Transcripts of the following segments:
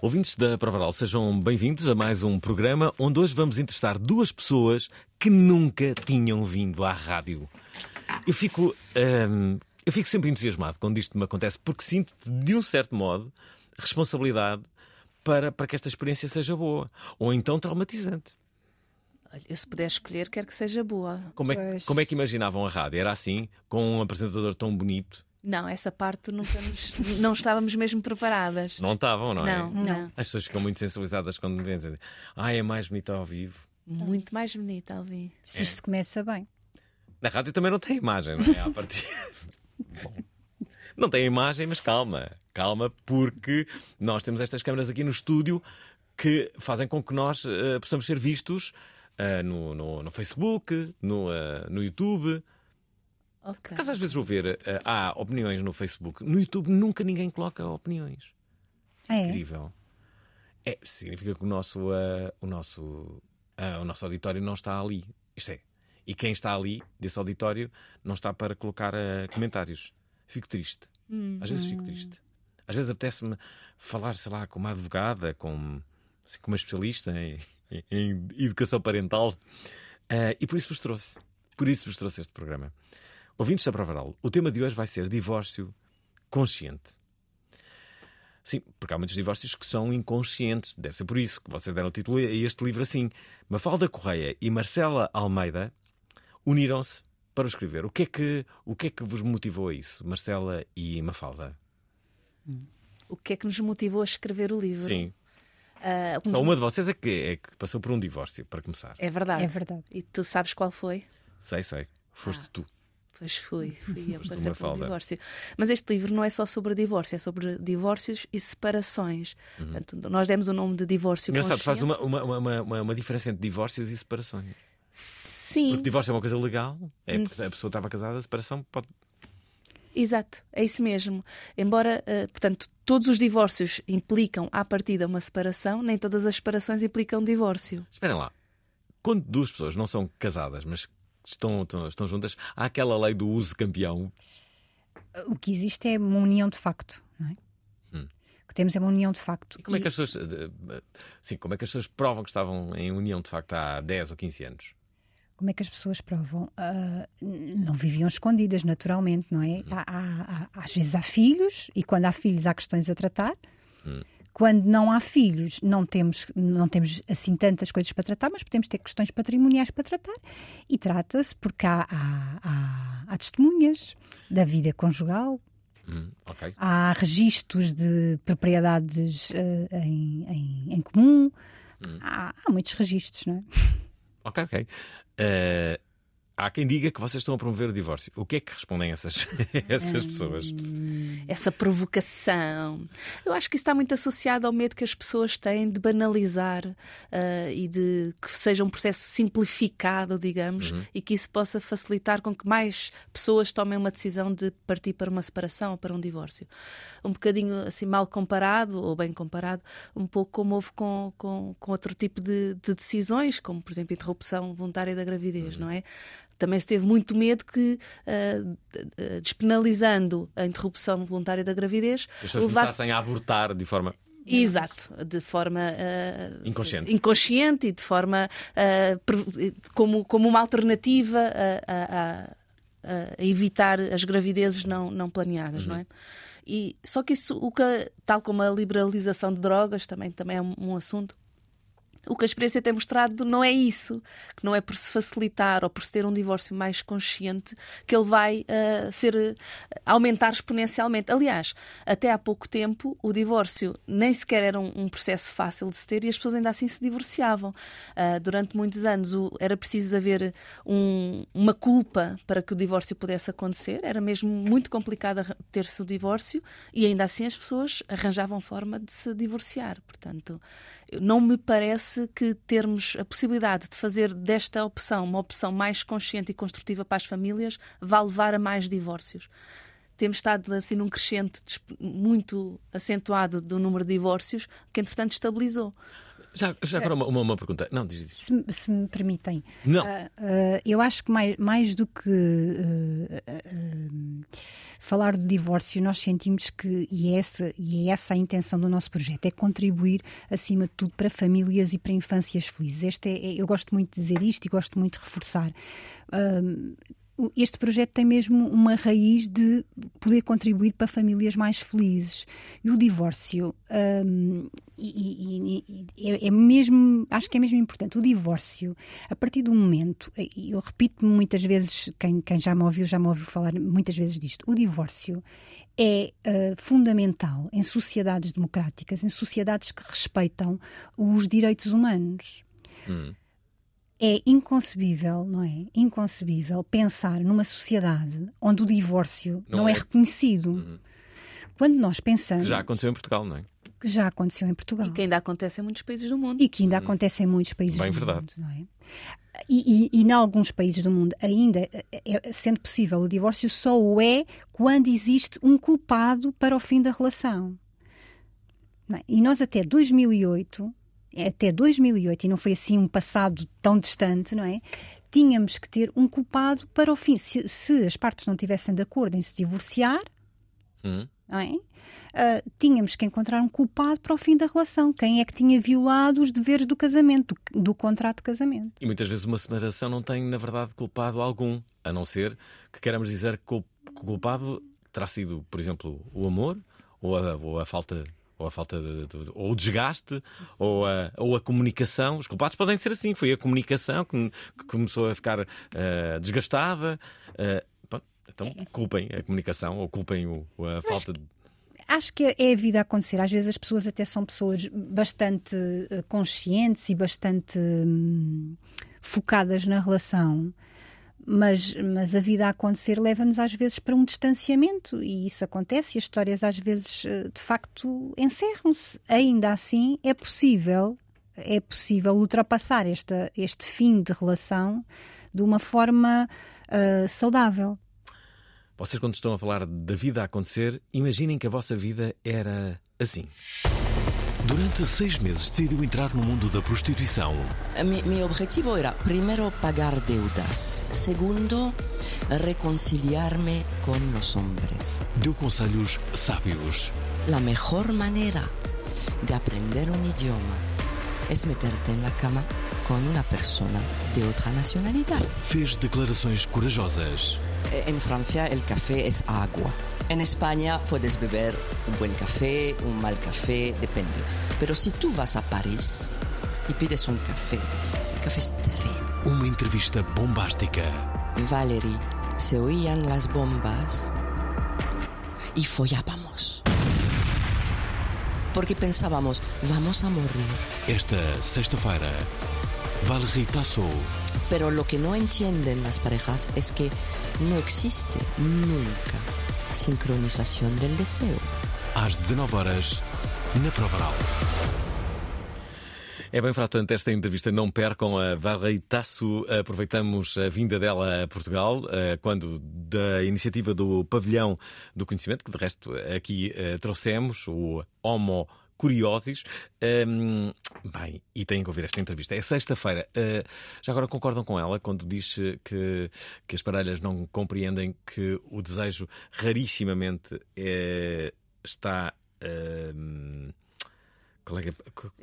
Ouvintes da Provaral, sejam bem-vindos a mais um programa onde hoje vamos entrevistar duas pessoas que nunca tinham vindo à rádio. Eu fico, hum, eu fico sempre entusiasmado quando isto me acontece porque sinto, de um certo modo, responsabilidade para, para que esta experiência seja boa ou então traumatizante. Eu se puder escolher, quero que seja boa. Como é, Pois. como é que imaginavam a rádio? Era assim, com um apresentador tão bonito? Não, essa parte nunca nos, não estávamos mesmo preparadas. Não estavam, não é? não, não. As pessoas ficam muito sensibilizadas quando me veem dizer ah, é mais bonito ao vivo. Muito mais bonita, Alvin. Se isto começa bem. Na rádio também não tem imagem, não é? À partida. Bom, não tem imagem, mas calma. Calma, porque nós temos estas câmaras aqui no estúdio que fazem com que nós eh, possamos ser vistos eh, no, no, no Facebook, no, eh, no YouTube. Ok. Caso às vezes vou ver, eh, há opiniões no Facebook. No YouTube nunca ninguém coloca opiniões. Ah, é? Incrível. É, significa que o nosso, eh, o, nosso, ah, o nosso auditório não está ali. Isto é. E quem está ali, desse auditório, não está para colocar eh, comentários. Fico triste. Às vezes fico triste. Às vezes apetece-me falar, sei lá, com uma advogada, com, assim, com uma especialista em, em- educação parental. E por isso vos trouxe. Por isso vos trouxe este programa. Ouvintes da Provaral, o tema de hoje vai ser divórcio consciente. Sim, porque há muitos divórcios que são inconscientes. Deve ser por isso que vocês deram o título a este livro assim. Mafalda Correia e Marcela Almeida uniram-se para o escrever. O que, é que, o que é que vos motivou a isso, Marcela e Mafalda? O que é que nos motivou a escrever o livro? Sim. Que Só uma de vocês é que, é que passou por um divórcio, para começar. É verdade. É verdade. E tu sabes qual foi? Sei, sei. Foste Ah. tu. Pois fui, fui por um falda. divórcio. Mas este livro não é só sobre divórcio, é sobre divórcios e separações. Portanto, nós demos o nome de divórcio Uhum. Engraçado, faz uma, uma, uma, uma, uma diferença entre divórcios e separações. Sim, Porque divórcio é uma coisa legal, é Hum. porque a pessoa estava casada, a separação pode. Exato, é isso mesmo. Embora, eh, portanto, todos os divórcios implicam à partida uma separação, nem todas as separações implicam divórcio. Esperem lá. Quando duas pessoas não são casadas, mas estão, estão, estão juntas, há aquela lei do uso campeão. O que existe é uma união de facto, não é? Hum. O que temos é uma união de facto. E como é E- que as pessoas. eh, eh, Sim, como é que as pessoas provam que estavam em união de facto há 10 ou 15 anos? Como é que as pessoas provam? N- não viviam escondidas, naturalmente, não é? Há- há- há- às vezes há filhos, e quando há filhos há questões a tratar. Quando não há filhos, não temos, não temos assim tantas coisas para tratar, mas podemos ter questões patrimoniais para tratar. E trata-se porque há, há, há- há testemunhas da vida conjugal, Hum, ok. há registros de propriedades eh, em, em- em comum, há, há muitos registros, não é? Ok, ok. Eh, há quem diga que vocês estão a promover o divórcio. O que é que respondem essas, essas pessoas? Essa provocação. Eu acho que isso está muito associado ao medo que as pessoas têm de banalizar ah, e de que seja um processo simplificado, digamos, e que isso possa facilitar com que mais pessoas tomem uma decisão de partir para uma separação ou para um divórcio. Um bocadinho assim mal comparado, ou bem comparado, um pouco como houve com, com, com outro tipo de, de decisões, como por exemplo interrupção voluntária da gravidez, não é? Também se teve muito medo que, ah, despenalizando a interrupção voluntária da gravidez, As pessoas levasse começassem a abortar de forma. Exato, de forma ah, Inconsciente. inconsciente e de forma pre- como, como uma alternativa a, a- a- evitar as gravidezes não, não planeadas, não é? E, só que isso, o que, tal como a liberalização de drogas, também, também é um, um assunto. O que a experiência tem mostrado não é isso, que não é por se facilitar ou por se ter um divórcio mais consciente que ele vai uh, ser aumentar exponencialmente. Aliás, até há pouco tempo o divórcio nem sequer era um, um processo fácil de se ter e as pessoas ainda assim se divorciavam. Uh, durante muitos anos o, era preciso haver um, uma culpa para que o divórcio pudesse acontecer. Era mesmo muito complicado ter-se o divórcio e ainda assim as pessoas arranjavam forma de se divorciar. Portanto, não me parece que termos a possibilidade de fazer desta opção uma opção mais consciente e construtiva para as famílias vá levar a mais divórcios. Temos estado assim num crescente muito acentuado do número de divórcios que entretanto estabilizou. Já, já agora uma, uma, uma, pergunta. Não, diz, diz. Se, se, me permitem. Não. Uh, uh, eu acho que mais, mais do que uh, falar do divórcio, nós sentimos que, e é, essa, e é essa a intenção do nosso projeto, é contribuir, acima de tudo, para famílias e para infâncias felizes. Este é, é eu gosto muito de dizer isto e gosto muito de reforçar este projeto tem mesmo uma raiz de poder contribuir para famílias mais felizes. E o divórcio um, e, e, e, é, é, mesmo, acho que é mesmo importante. O divórcio, a partir do momento, eu repito muitas vezes, quem, quem já me ouviu, já me ouviu falar muitas vezes disto. O divórcio é uh, fundamental em sociedades democráticas, em sociedades que respeitam os direitos humanos. Hum é inconcebível, não é? Inconcebível pensar numa sociedade onde o divórcio não, não é. é. reconhecido. Uhum. Quando nós pensamos. Que já aconteceu em Portugal, não é? Que já aconteceu em Portugal. E que ainda acontece em muitos países do mundo. E que ainda uhum. acontece em muitos países Bem do verdade. mundo. Não é? E, e, e em alguns países do mundo, ainda é, é, sendo possível, o divórcio só o é quando existe um culpado para o fim da relação. É? E nós, até 2008, até 2008, e não foi assim um passado tão distante, não é? Tínhamos que ter um culpado para o fim. Se, se as partes não estivessem de acordo em se divorciar, uhum. não é? Uh, tínhamos que encontrar um culpado para o fim da relação. Quem é que tinha violado os deveres do casamento, do, do contrato de casamento? E muitas vezes uma separação não tem, na verdade, culpado algum, a não ser que queremos dizer que o culpado terá sido, por exemplo, o amor ou a, ou a falta ou a falta de, de, ou o desgaste, ou a, ou a comunicação. Os culpados podem ser assim. Foi a comunicação que, que começou a ficar uh, desgastada. Uh, bom, então culpem a comunicação ou culpem o, a falta de. Acho que é a vida a acontecer. Às vezes as pessoas até são pessoas bastante eh, conscientes e bastante hum, focadas na relação mas, mas a vida a acontecer leva-nos às vezes para um distanciamento e isso acontece e as histórias às vezes eh, de facto encerram-se. Ainda assim é possível, é possível ultrapassar esta, este fim de relação de uma forma uh, saudável. Vocês quando estão a falar da vida a acontecer, imaginem que a vossa vida era assim. Durante seis meses decidiu entrar no mundo da prostituição. Mi, meu objetivo era, primeiro, pagar deudas. Segundo, reconciliar-me com os homens. Deu conselhos sábios. A melhor maneira de aprender um idioma é meterte na cama com uma pessoa de outra nacionalidade. Fez declarações corajosas. Em França, o café é água. En España puedes beber un buen café, un mal café, depende. Pero si tú vas a París y pides un café, el café es terrible. Uma entrevista bombástica. Valerie, se oían las bombas y follábamos. Porque pensábamos, vamos a morir. Esta sexta-feira, Valerie Tassou. Pero lo que no entienden las parejas es que no existe nunca sincronização do desejo. Às 19 horas, na Provaral. É bem fraturante esta entrevista. Não percam a Valerie Tasso. Aproveitamos a vinda dela a Portugal, eh, quando da iniciativa do Pavilhão do Conhecimento, que de resto aqui eh, trouxemos, o Homo Curiosis. Um, bem, e têm que ouvir esta entrevista. É sexta-feira. Uh, já agora concordam com ela quando diz que, que as parelhas não compreendem que o desejo rarissimamente é, está. Uh, Qual é é-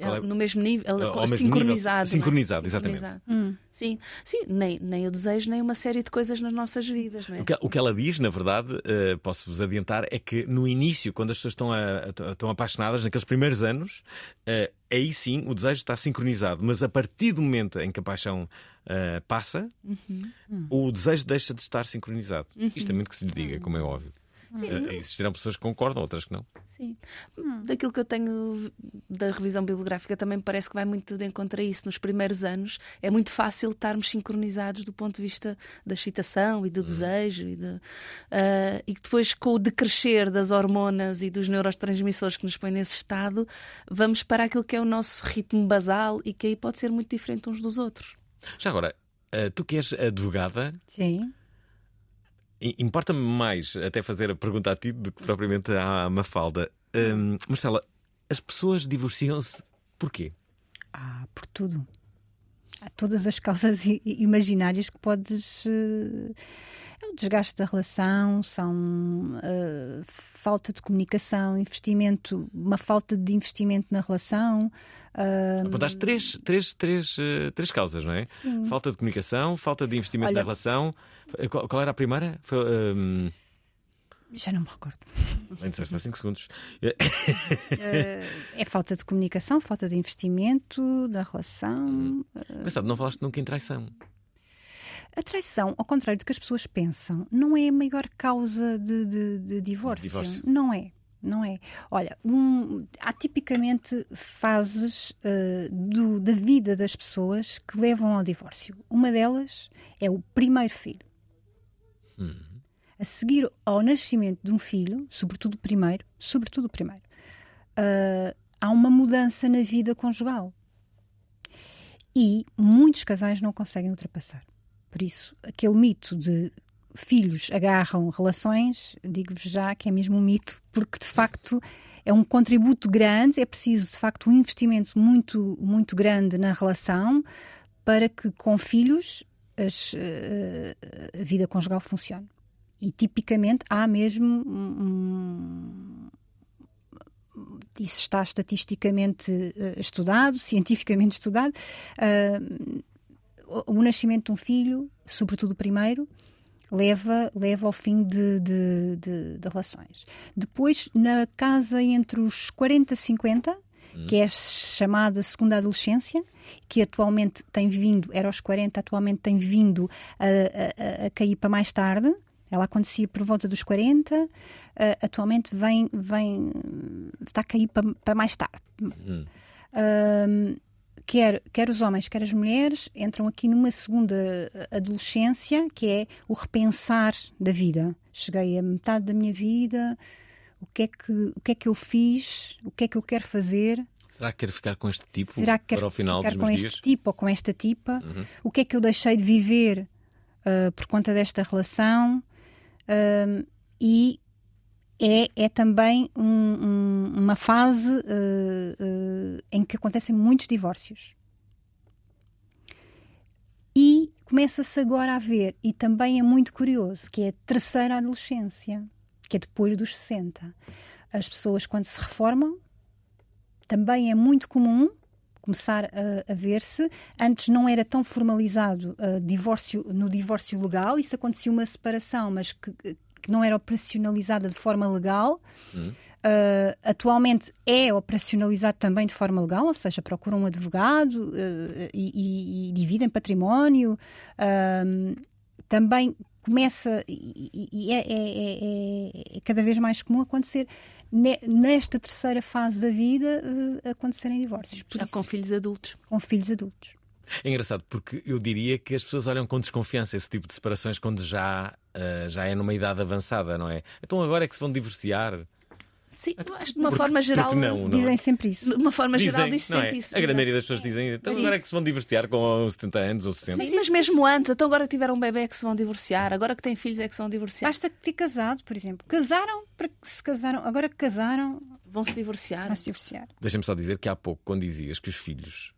qual no mesmo nível, Ao mesmo sincronizado. nível, sincronizado, é? exatamente. Sincronizado. Sim, sim nem, nem o desejo, nem uma série de coisas nas nossas vidas. Não é? O que, o que ela diz, na verdade, eh, posso-vos adiantar, é que no início, quando as pessoas estão, a- a- estão apaixonadas, naqueles primeiros anos, eh, aí sim o desejo está sincronizado. Mas a partir do momento em que a paixão eh, passa, o desejo deixa de estar sincronizado. Isto é muito que se lhe diga, como é óbvio. Eh, existirão pessoas que concordam, outras que não. Sim. Daquilo que eu tenho da revisão bibliográfica também me parece que vai muito de encontro a isso. Nos primeiros anos é muito fácil estarmos sincronizados do ponto de vista da excitação e do desejo e, de, ah, e que depois com o decrescer das hormonas e dos neurotransmissores que nos põem nesse estado, vamos para aquilo que é o nosso ritmo basal e que aí pode ser muito diferente uns dos outros. Já agora, eh, tu que és advogada, Sim. Importa-me mais até fazer a pergunta a ti do que propriamente à Mafalda. Hum, Marcela, as pessoas divorciam-se porquê? Ah, por tudo. Há todas as causas imaginárias que podes. eh, É o desgaste da relação, são eh, falta de comunicação, investimento, uma falta de investimento na relação. ah, Apontaste três, três, três, eh, três causas, não é? Sim. Falta de comunicação, falta de investimento Olha- na relação. Eh, Qual, qual era a primeira? Foi, hum, já não me recordo. bem, disseste há 5 segundos. É falta de comunicação, falta de investimento na relação. Mas sabe, não falaste nunca em traição. A traição, ao contrário do que as pessoas pensam, não é a maior causa de, de- de divórcio. Divórcio. Não é. Não é. Olha, um- há tipicamente fases eh, do- da vida das pessoas que levam ao divórcio. Uma delas é o primeiro filho. A seguir ao nascimento de um filho, sobretudo o primeiro, sobretudo o primeiro, eh, há uma mudança na vida conjugal. E muitos casais não conseguem ultrapassar. Por isso, aquele mito de filhos agarram relações, digo-vos já que é mesmo um mito, porque de facto é um contributo grande, é preciso de facto um investimento muito, muito grande na relação para que com filhos as, eh, a vida conjugal funcione. E tipicamente há mesmo um, isso está estatisticamente eh, estudado, cientificamente estudado. O, o nascimento de um filho, sobretudo o primeiro, leva, leva ao fim de, de, de- de relações. Depois, na casa entre os 40 e 50, que é chamada segunda adolescência, que atualmente tem vindo, era aos 40, atualmente tem vindo a, a- a- cair para mais tarde. Ela acontecia por volta dos 40, ah, atualmente vem, vem, está a cair para, para mais tarde. Ahm, quer, quer os homens, quer as mulheres, entram aqui numa segunda adolescência, que é o repensar da vida. Cheguei a metade da minha vida, o que é que, o que, é que eu fiz, o que é que eu quero fazer, Será que quero ficar com este tipo será que para quero o final ficar dos com meus este dias? Uhum. tipo ou com esta tipa, o que é que eu deixei de viver ah, por conta desta relação Ahm, e é, é também um- um- uma fase ah, ah, em que acontecem muitos divórcios. E começa-se agora a ver, e também é muito curioso, que é a terceira adolescência, que é depois dos 60. As pessoas, quando se reformam, também é muito comum começar a, a ver-se. Antes não era tão formalizado ah, divórcio, no divórcio legal, isso acontecia uma separação, mas que, que não era operacionalizada de forma legal. Ah, atualmente é operacionalizado também de forma legal, ou seja, procuram um advogado ah, e, e- e dividem património. Ahm, também começa e, e- é, é- é- é- cada vez mais comum acontecer ne- nesta terceira fase da vida acontecerem divórcios. Por Já isso, com filhos adultos. com filhos adultos. É engraçado porque eu diria que as pessoas olham com desconfiança esse tipo de separações quando já, ah, já é numa idade avançada, não é? Então agora é que se vão divorciar. Sim, acho que de uma Porque- forma geral. não, não é? Dizem sempre isso. De uma forma geral, Dizem, diz não é? sempre isso. A grande maioria das pessoas dizem, então agora é que se vão divorciar com 70 anos ou 60. Sim, mas mesmo antes, então agora que tiveram um bebê é que se vão divorciar, agora que têm filhos é que se vão divorciar. Basta ter casado, por exemplo. Casaram para que se casaram, agora que casaram, Vão se divorciar. a se divorciar. Deixa-me só dizer que há pouco, quando dizias que os filhos,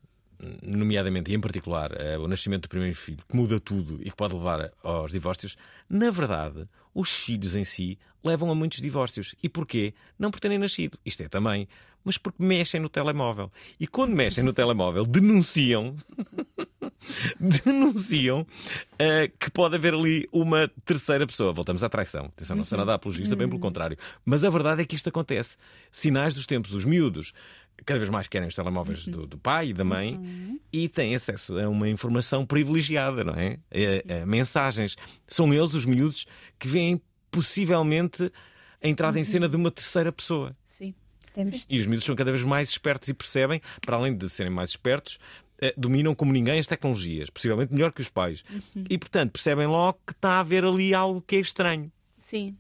nomeadamente e em particular eh, o nascimento do primeiro filho, que muda tudo e que pode levar aos divórcios, na verdade, os filhos em si levam a muitos divórcios. E porquê? Não por terem nascido. Isto é também mas porque mexem no telemóvel. E quando mexem no telemóvel, denunciam. denunciam uh, que pode haver ali uma terceira pessoa. Voltamos à traição. Atenção, não sou nada apologista, bem pelo contrário. Mas a verdade é que isto acontece. Sinais dos tempos, os miúdos cada vez mais querem os telemóveis do, do pai e da mãe e têm acesso a uma informação privilegiada, não é? A, a mensagens. São eles, os miúdos, que veem possivelmente a entrada em cena de uma terceira pessoa. Sim. Temos- E os miúdos são cada vez mais espertos e percebem, para além de serem mais espertos, eh, dominam como ninguém as tecnologias, possivelmente melhor que os pais. E, portanto, percebem logo que está a haver ali algo que é estranho. Sim.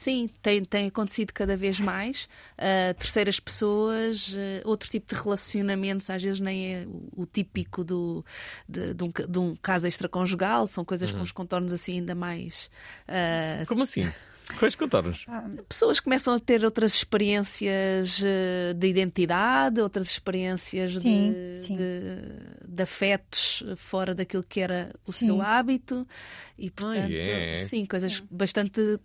Sim, tem, tem acontecido cada vez mais. Uh, terceiras pessoas, uh, outro tipo de relacionamentos, às vezes nem é o, o típico do, de, de um, de um caso extraconjugal, são coisas com os contornos assim ainda mais. uh, Como assim? Quais contornos? pessoas começam a ter outras experiências de identidade, outras experiências Sim, de, sim. de- de afetos fora daquilo que era o Sim. seu hábito e, portanto, é? sim, coisas bastante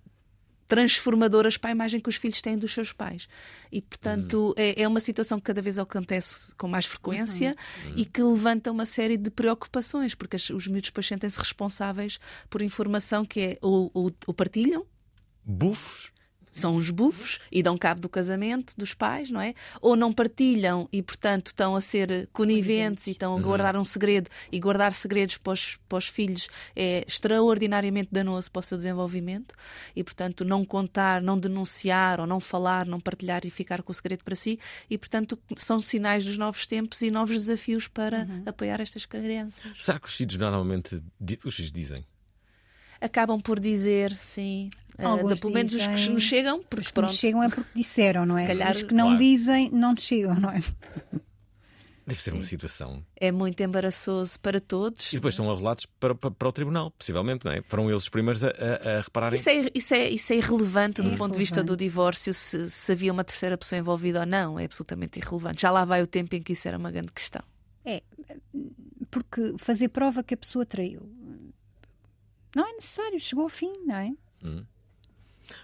transformadoras para a imagem que os filhos têm dos seus pais. E, portanto, é, é uma situação que cada vez acontece com mais frequência e que levanta uma série de preocupações, porque as- os miúdos depois sentem-se responsáveis por informação que é ou, ou, ou partilham, Bufos? São os bufos e dão cabo do casamento dos pais, não é? Ou não partilham e, portanto, estão a ser coniventes e estão a guardar um segredo. E guardar segredos para os, para os filhos é extraordinariamente danoso para o seu desenvolvimento. E, portanto, não contar, não denunciar ou não falar, não partilhar e ficar com o segredo para si. E, portanto, são sinais dos novos tempos e novos desafios para apoiar estas crianças. Será que os filhos normalmente os filhos dizem? Acabam por dizer, sim. eh, Alguns de- pelo menos os que dizem- nos chegam, porque Os que pronto. nos chegam é porque disseram, não é? Se calhar- Os que não Claro. dizem, não nos chegam, não é? Deve ser uma situação. é muito embaraçoso para todos. E depois são arrolados para, para, para o tribunal, possivelmente, não é? Foram eles os primeiros a, a, a repararem. Isso é, isso, é, isso é irrelevante do É ponto de vista do divórcio, se, se havia uma terceira pessoa envolvida ou não. É absolutamente irrelevante. Já lá vai o tempo em que isso era uma grande questão. É, porque fazer prova que a pessoa traiu não é necessário, chegou ao fim, não é?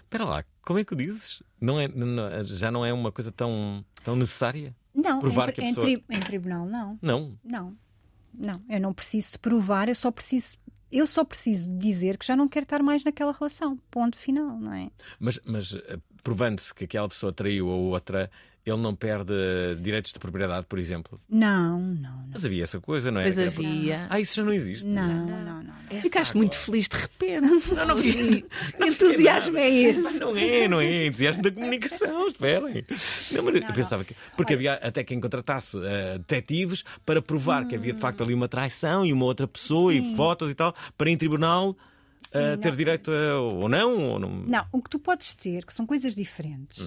Espera lá, como é que dizes? Não é, não- já não é uma coisa tão, tão necessária? Não, Provar em, que a em pessoa- tri- em tribunal não. Não. Não, não, eu não preciso provar, eu só preciso, eu só preciso dizer que já não quero estar mais naquela relação. Ponto final, não é? Mas, mas eh, provando-se que aquela pessoa traiu a outra, ele não perde direitos de propriedade, por exemplo. Não, não, não. Mas havia essa coisa, não é? Pois havia. Ah, isso já não existe. Não, não, não. não. Ficaste muito feliz de repente. Não, não vi. Que entusiasmo é esse? Não é, não é. Entusiasmo da comunicação, esperem. Não, mas eu pensava que. Porque havia até quem contratasse eh, detetives para provar que havia de facto ali uma traição e uma outra pessoa e fotos e tal, para em tribunal Sim, ter não. direito a, ou não, ou não. Não, o que tu podes ter, que são coisas diferentes.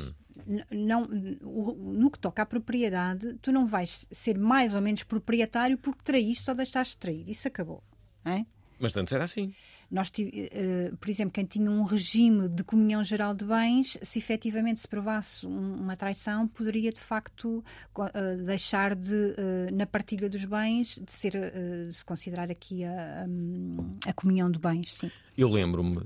N- Não, no que toca à propriedade, tu não vais ser mais ou menos proprietário porque traíste ou deixaste de trair. Isso acabou. não é? Mas antes era assim. Nós, eh, por exemplo, quem tinha um regime de comunhão geral de bens, se efetivamente se provasse um- uma traição, poderia de facto eh, deixar de, eh, na partilha dos bens, de ser, de se considerar aqui a, a- a comunhão de bens. Sim. Eu lembro-me,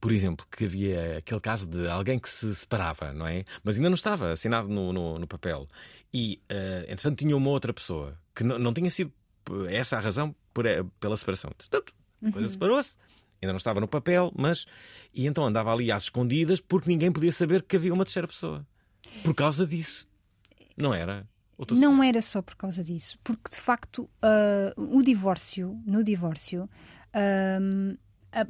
por exemplo, que havia aquele caso de alguém que se separava, não é? Mas ainda não estava assinado no, no, no papel. E, eh, entretanto, tinha uma outra pessoa que não, não tinha sido essa a razão por, pela separação. Portanto, a coisa separou-se, ainda não estava no papel, mas. E então andava ali às escondidas porque ninguém podia saber que havia uma terceira pessoa. Por causa disso. Não era? Não era só por causa disso, porque de facto ah, o divórcio, no divórcio, ahm, a-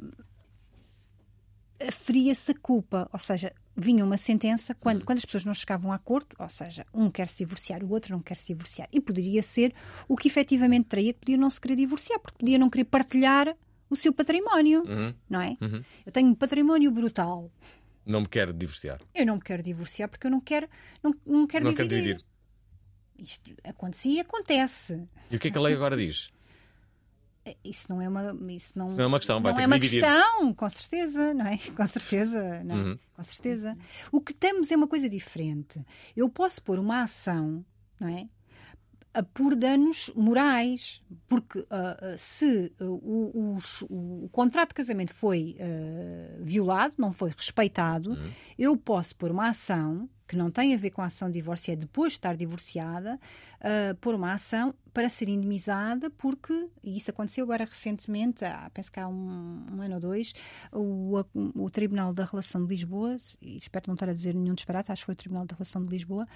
aferia-se a culpa, ou seja, vinha uma sentença quando, quando as pessoas não chegavam a acordo, ou seja, um quer se divorciar, o outro não quer se divorciar, e poderia ser o que efetivamente traía que podia não se querer divorciar, porque podia não querer partilhar o seu património, Uhum, não é? uhum. Eu tenho um património brutal, Não me quero divorciar. eu não me quero divorciar porque eu não quero, não, não quero não quero dividir. dividir. Isto acontecia e acontece. E o que é que a lei agora diz? Isso não é uma, isso não, Isso não é uma questão, vai não é uma dividir. questão, com certeza, não é? Com certeza, não, é? Uhum. com certeza. O que temos é uma coisa diferente. Eu posso pôr uma ação, não é? Por danos morais, porque ah, se o, os- o- contrato de casamento foi ah, violado, não foi respeitado, Uhum. eu posso pôr uma ação que não tem a ver com a ação de divórcio, é depois de estar divorciada, uh, por uma ação para ser indemnizada, porque, e isso aconteceu agora recentemente, há, penso que há um, um ano ou dois, o, o, Tribunal da Relação de Lisboa, e espero não estar a dizer nenhum disparate, acho que foi o Tribunal da Relação de Lisboa,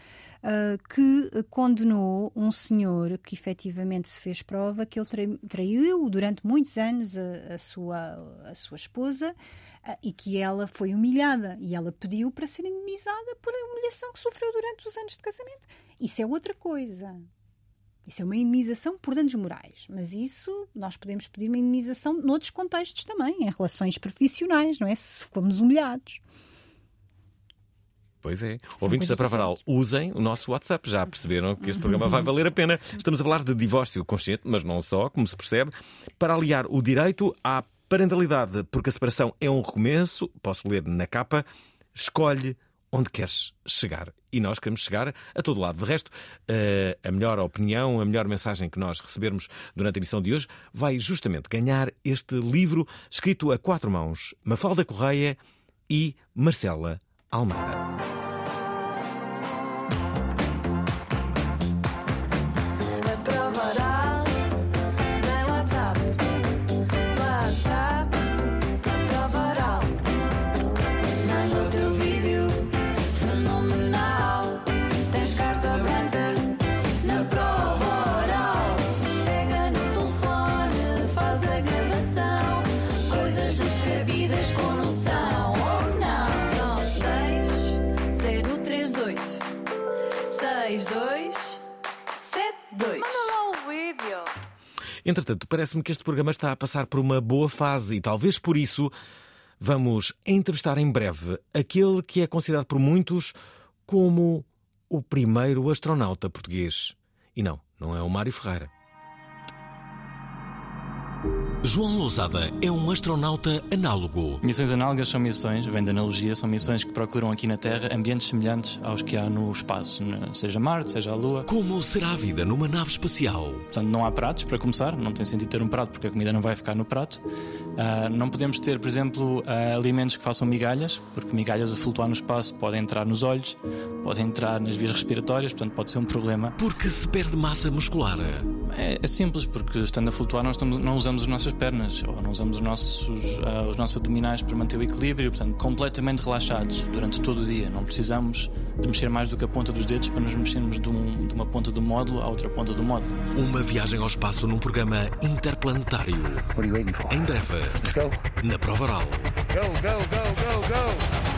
uh, que condenou um senhor que efetivamente se fez prova que ele traiu durante muitos anos a, a sua, a sua esposa e que ela foi humilhada e ela pediu para ser indemnizada por a humilhação que sofreu durante os anos de casamento. Isso é outra coisa. Isso é uma indemnização por danos morais, mas isso nós podemos pedir uma indemnização noutros contextos também, em relações profissionais, não é? Se fomos humilhados. Pois é. São Ouvintes da Pravaral, usem o nosso WhatsApp. Já perceberam que este programa vai valer a pena. Estamos a falar de divórcio consciente, mas não só, como se percebe, para aliar o direito à Parentalidade, porque a separação é um recomeço, posso ler na capa, escolhe onde queres chegar. E nós queremos chegar a todo lado. De resto, eh, a melhor opinião, a melhor mensagem que nós recebermos durante a emissão de hoje vai justamente ganhar este livro escrito a quatro mãos: Mafalda Correia e Marcela Almada. Entretanto, parece-me que este programa está a passar por uma boa fase e talvez por isso vamos entrevistar em breve aquele que é considerado por muitos como o primeiro astronauta português. E não, não é o Mário Ferreira. João Lousada é um astronauta análogo. Missões análogas são missões, vem da analogia, são missões que procuram aqui na Terra ambientes semelhantes aos que há no espaço, seja Marte, seja a Lua. Como será a vida numa nave espacial? Portanto, não há pratos, para começar, não tem sentido ter um prato porque a comida não vai ficar no prato. Uh, não podemos ter, por exemplo, uh, alimentos que façam migalhas, porque migalhas a flutuar no espaço podem entrar nos olhos, podem entrar nas vias respiratórias, portanto pode ser um problema. Porque se perde massa muscular? É, é simples, porque estando a flutuar nós estamos, não usamos as nossas pernas ou não usamos os nossos, uh, os nossos abdominais para manter o equilíbrio, portanto, completamente relaxados durante todo o dia. Não precisamos de mexer mais do que a ponta dos dedos para nos mexermos de, um, de uma ponta do módulo à outra ponta do módulo. Uma viagem ao espaço num programa interplanetário. Em breve, na prova oral. Go, go, go, go, go!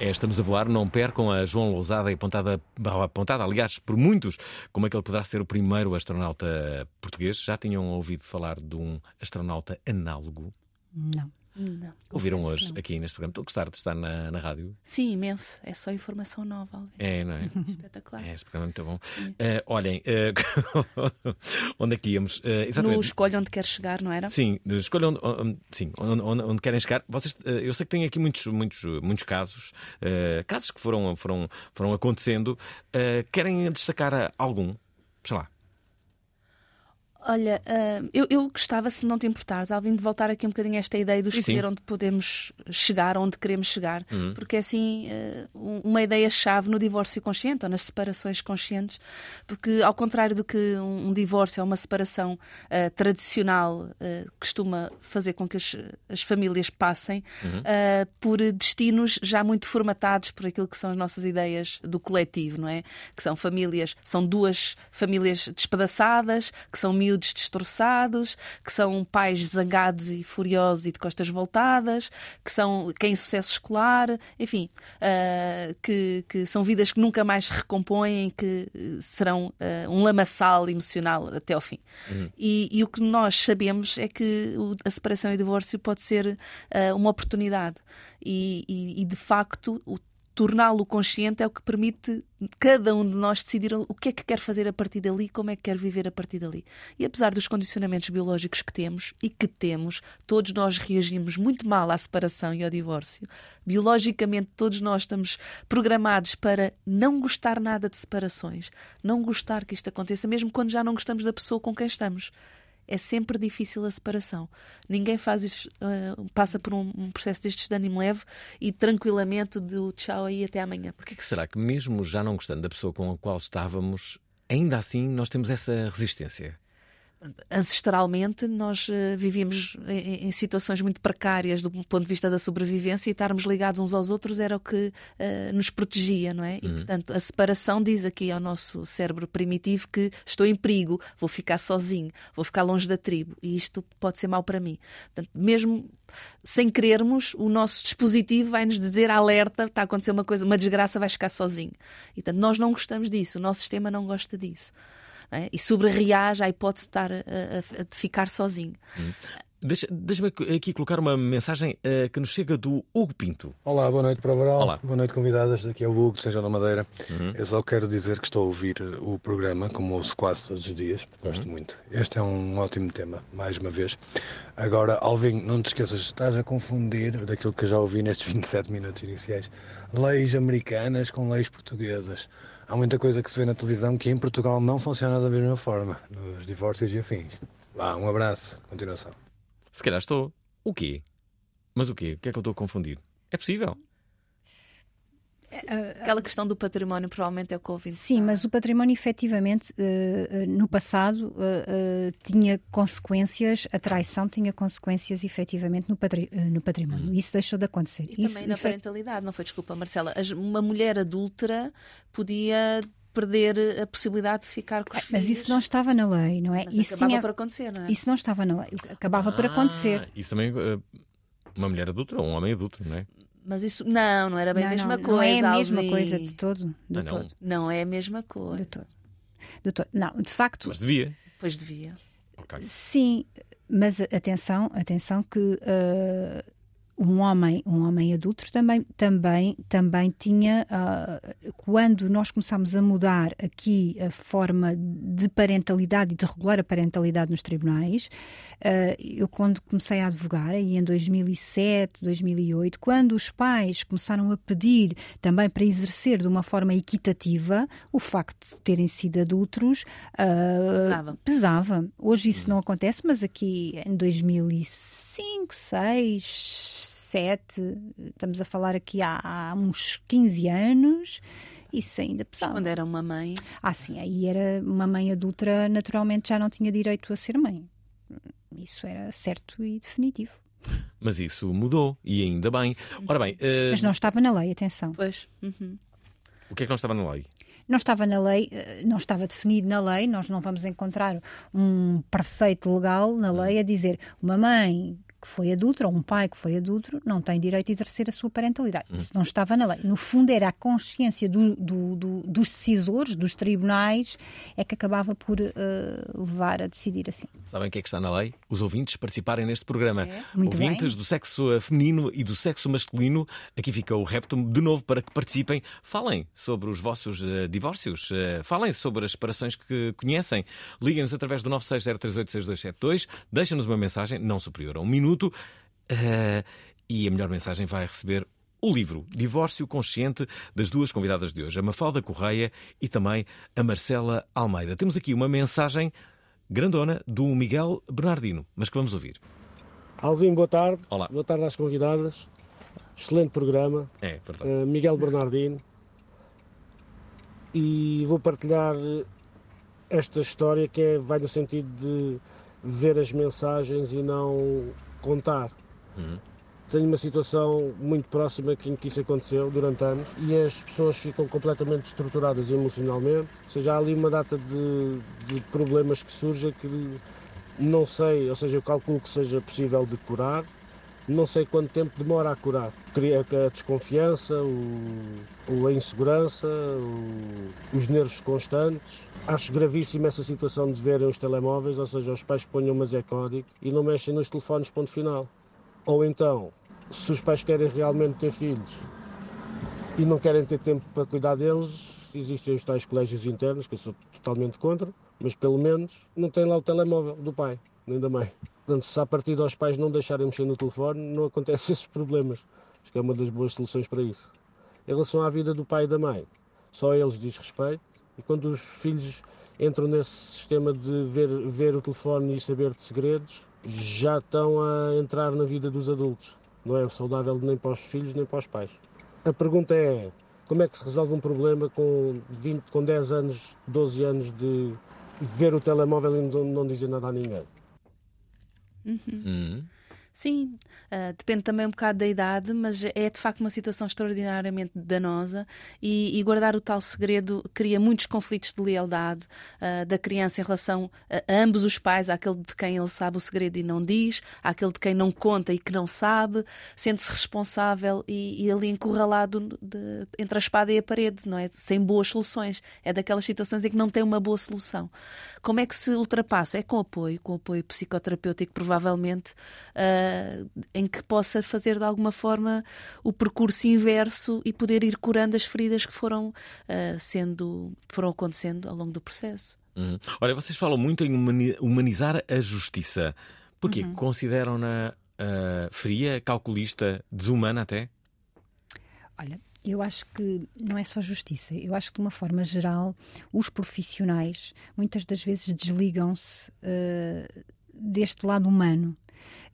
É, estamos a voar, não percam a João Lousada, apontada, apontada, aliás, por muitos, como é que ele poderá ser o primeiro astronauta português. Já tinham ouvido falar de um astronauta análogo? Não. Não. Ouviram hoje não. aqui neste programa? Estou a gostar de estar na, na rádio? Sim, imenso. É só informação nova. Alvin. É, não é? Espetacular. É, este programa é muito bom. Uh, olhem, uh, onde é que íamos? Uh, exatamente. No Escolha Onde Quer Chegar, não era? Sim, escolha onde, onde sim, onde, onde, onde, querem chegar. Vocês, eu sei que tem aqui muitos, muitos, muitos casos, casos que foram, foram, foram acontecendo. querem destacar algum? Sei lá. Olha, uh, eu, eu, gostava, se não te importares, Alvin, de voltar aqui um bocadinho a esta ideia de escolher onde podemos chegar, onde queremos chegar, uhum. porque é assim uh, uma ideia-chave no divórcio consciente ou nas separações conscientes, porque ao contrário do que um, um divórcio ou uma separação uh, tradicional costuma fazer com que as, as famílias passem uhum. por destinos já muito formatados por aquilo que são as nossas ideias do coletivo, não é? Que são famílias, são duas famílias despedaçadas, que são miúdos destroçados, que são pais zangados e furiosos e de costas voltadas, que são quem sucesso escolar, enfim, uh, que, que, são vidas que nunca mais se recompõem, que serão uh, um lamaçal emocional até ao fim. Uhum. E, e, o que nós sabemos é que a separação e o divórcio pode ser uh, uma oportunidade. E, e, e, de facto, o torná-lo consciente é o que permite cada um de nós decidir o que é que quer fazer a partir dali, como é que quer viver a partir dali. E apesar dos condicionamentos biológicos que temos e que temos, todos nós reagimos muito mal à separação e ao divórcio. Biologicamente, todos nós estamos programados para não gostar nada de separações, não gostar que isto aconteça, mesmo quando já não gostamos da pessoa com quem estamos. É sempre difícil a separação. Ninguém faz isso, uh, passa por um, um, processo destes de ânimo leve e tranquilamente do tchau aí até amanhã. Por que será que mesmo já não gostando da pessoa com a qual estávamos, ainda assim nós temos essa resistência? Ancestralmente nós uh, vivíamos em, em, situações muito precárias do ponto de vista da sobrevivência e estarmos ligados uns aos outros era o que uh, nos protegia, não é? E uhum. portanto a separação diz aqui ao nosso cérebro primitivo que estou em perigo, vou ficar sozinho, vou ficar longe da tribo e isto pode ser mau para mim. Portanto, mesmo sem querermos, o nosso dispositivo vai nos dizer alerta, está a acontecer uma coisa, uma desgraça, vais ficar sozinho. E portanto nós não gostamos disso, o nosso sistema não gosta disso é? e sobrereage à hipótese de estar a, a, a ficar sozinho. Hum. Deixa-me aqui colocar uma mensagem uh, que nos chega do Hugo Pinto. Olá, boa noite para o Olá. Boa noite, convidadas. Aqui é o Hugo de São João da Madeira. Uhum. Eu só quero dizer que estou a ouvir o programa, como ouço quase todos os dias. Gosto uhum. muito. Este é um ótimo tema, mais uma vez. Agora, Alvin, não te esqueças, estás a confundir daquilo que eu já ouvi nestes 27 minutos iniciais. Leis americanas com leis portuguesas há muita coisa que se vê na televisão que em Portugal não funciona da mesma forma, nos divórcios e afins. Vá, um abraço, continuação. Se calhar estou. O quê? Mas o quê? O que é que eu estou a confundir? É possível. Aquela questão do património provavelmente é o Covid. Sim, mas o património efetivamente uh, no passado uh, tinha consequências, a traição tinha consequências efetivamente no, patri no património. Hum. Isso deixou de acontecer. E isso, também na parentalidade, não foi? Desculpa, Marcela. Uma mulher adúltera podia perder a possibilidade de ficar com os Mas filhos. isso não estava na lei, não é? Mas isso acabava tinha... por acontecer, não é? Isso não estava na lei. Acabava ah, por acontecer. Isso também. Uma mulher adulta ou um homem adulto, não é? Mas isso não, não era bem não, a mesma não, coisa. Não é a mesma coisa de todo. De ah, não. todo. Não é a mesma coisa. De todo. De todo. Não, de facto. Mas devia. Pois devia. Okay. Sim, mas atenção, atenção que uh, um homem, um homem adulto também, também, também tinha, uh, quando nós começámos a mudar aqui a forma de parentalidade e de regular a parentalidade nos tribunais, uh, eu quando comecei a advogar, aí em 2007, 2008, quando os pais começaram a pedir também para exercer de uma forma equitativa, o facto de terem sido adultos uh, pesava. pesava. Hoje isso não acontece, mas aqui em 2005, 6, 7, estamos a falar aqui há, há uns 15 anos, isso ainda pesava. Quando era uma mãe? Ah, sim, aí era uma mãe adulta, naturalmente já não tinha direito a ser mãe. Isso era certo e definitivo. Mas isso mudou e ainda bem. Ora bem. Uh... Mas não estava na lei, atenção. Pois. Uhum. O que é que não estava na lei? Não estava na lei, eh, não estava definido na lei, nós não vamos encontrar um preceito legal na lei a dizer uma mãe que foi adulto, ou um pai que foi adulto, não tem direito a exercer a sua parentalidade. Hum. Isso não estava na lei. No fundo, era a consciência do, do, do, dos decisores, dos tribunais, é que acabava por uh, levar a decidir assim. Sabem o que é que está na lei? Os ouvintes participarem neste programa. É. ouvintes bem. do sexo feminino e do sexo masculino, aqui fica o repto de novo para que participem. Falem sobre os vossos uh, divórcios, uh, falem sobre as separações que conhecem. Liguem-nos através do 960386272, deixem-nos uma mensagem, não superior a um minuto minuto. Uh, e a melhor mensagem vai receber o livro Divórcio Consciente das duas convidadas de hoje, a Mafalda Correia e também a Marcela Almeida. Temos aqui uma mensagem grandona do Miguel Bernardino, mas que vamos ouvir. Alvin, boa tarde. Olá. Boa tarde às convidadas. Excelente programa. É, verdade. Uh, Miguel Bernardino. E vou partilhar esta história que é, vai no sentido de ver as mensagens e não contar. Uhum. Tenho uma situação muito próxima em que isso aconteceu durante anos e as pessoas ficam completamente estruturadas emocionalmente. Ou seja, há ali uma data de, de problemas que surgem que não sei, ou seja, eu calculo que seja possível de curar, não sei quanto tempo demora a curar. A desconfiança, o, a insegurança, o, os nervos constantes. Acho gravíssima essa situação de verem os telemóveis, ou seja, os pais ponham mas é código e não mexem nos telefones, ponto final. Ou então, se os pais querem realmente ter filhos e não querem ter tempo para cuidar deles, existem os tais colégios internos, que eu sou totalmente contra, mas pelo menos não tem lá o telemóvel do pai, nem da mãe. Portanto, se a partir dos pais não deixarem mexer no telefone, não acontecem esses problemas. Acho que é uma das boas soluções para isso. Em relação à vida do pai e da mãe, só eles diz respeito. E quando os filhos entram nesse sistema de ver, ver o telefone e saber de segredos, já estão a entrar na vida dos adultos. Não é saudável nem para os filhos nem para os pais. A pergunta é: como é que se resolve um problema com, 20, com 10 anos, 12 anos de ver o telemóvel e não, não dizer nada a ninguém? Uhum. Uhum. Sim, uh, depende também um bocado da idade, mas é de facto uma situação extraordinariamente danosa e, e guardar o tal segredo cria muitos conflitos de lealdade uh, da criança em relação a, ambos os pais, àquele de quem ele sabe o segredo e não diz, àquele de quem não conta e que não sabe, sendo-se responsável e, e, ali encurralado de, entre a espada e a parede, não é? Sem boas soluções. É daquelas situações em que não tem uma boa solução. Como é que se ultrapassa? É com apoio, com apoio psicoterapêutico, provavelmente. Uh, em que possa fazer de alguma forma o percurso inverso e poder ir curando as feridas que foram uh, sendo foram acontecendo ao longo do processo. Uhum. Olha, vocês falam muito em humanizar a justiça. Porquê? Uhum. Consideram-na uh, fria, calculista, desumana até? Olha, eu acho que não é só justiça. Eu acho que, de uma forma geral, os profissionais muitas das vezes desligam-se uh, deste lado humano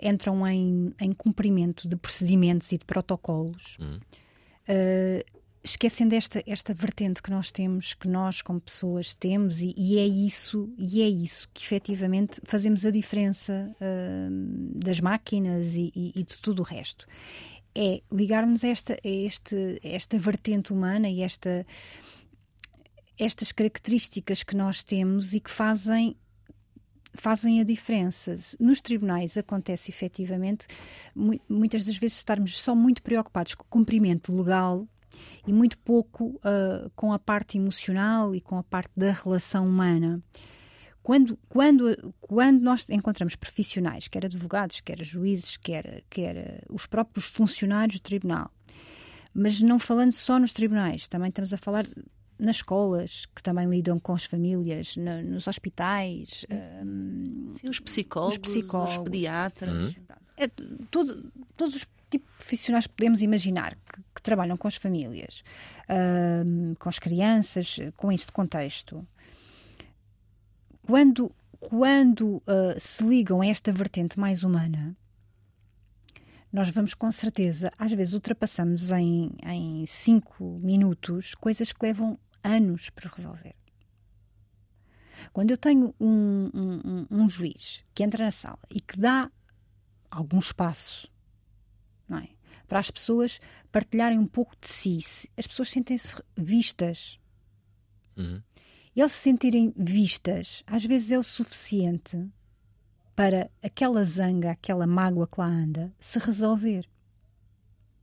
entram em, em cumprimento de procedimentos e de protocolos, hum. uh, esquecendo esta, esta vertente que nós temos, que nós como pessoas temos, e, e é isso e é isso que efetivamente fazemos a diferença uh, das máquinas e, e, e, de tudo o resto. É ligarmos esta, a este, esta vertente humana e esta estas características que nós temos e que fazem fazem a diferença. Nos tribunais acontece efetivamente muitas das vezes estarmos só muito preocupados com o cumprimento legal e muito pouco uh, com a parte emocional e com a parte da relação humana. Quando, quando, quando nós encontramos profissionais, quer advogados, quer juízes, quer, quer os próprios funcionários do tribunal, mas não falando só nos tribunais, também estamos a falar nas escolas, que também lidam com as famílias, no, nos hospitais. Um, Sim, os psicólogos, os, psicólogos, os pediatras. Uhum. É, todo, todos os tipos de profissionais que podemos imaginar que, que trabalham com as famílias, um, com as crianças, com este contexto. Quando, quando uh, se ligam a esta vertente mais humana, nós vamos com certeza, às vezes ultrapassamos em, em cinco minutos coisas que levam anos para resolver. Quando eu tenho um, um, um, juiz que entra na sala e que dá algum espaço não é? para as pessoas partilharem um pouco de si, as pessoas sentem-se vistas. Uhum. E ao se sentirem vistas, às vezes é o suficiente para aquela zanga, aquela mágoa que lá anda, se resolver.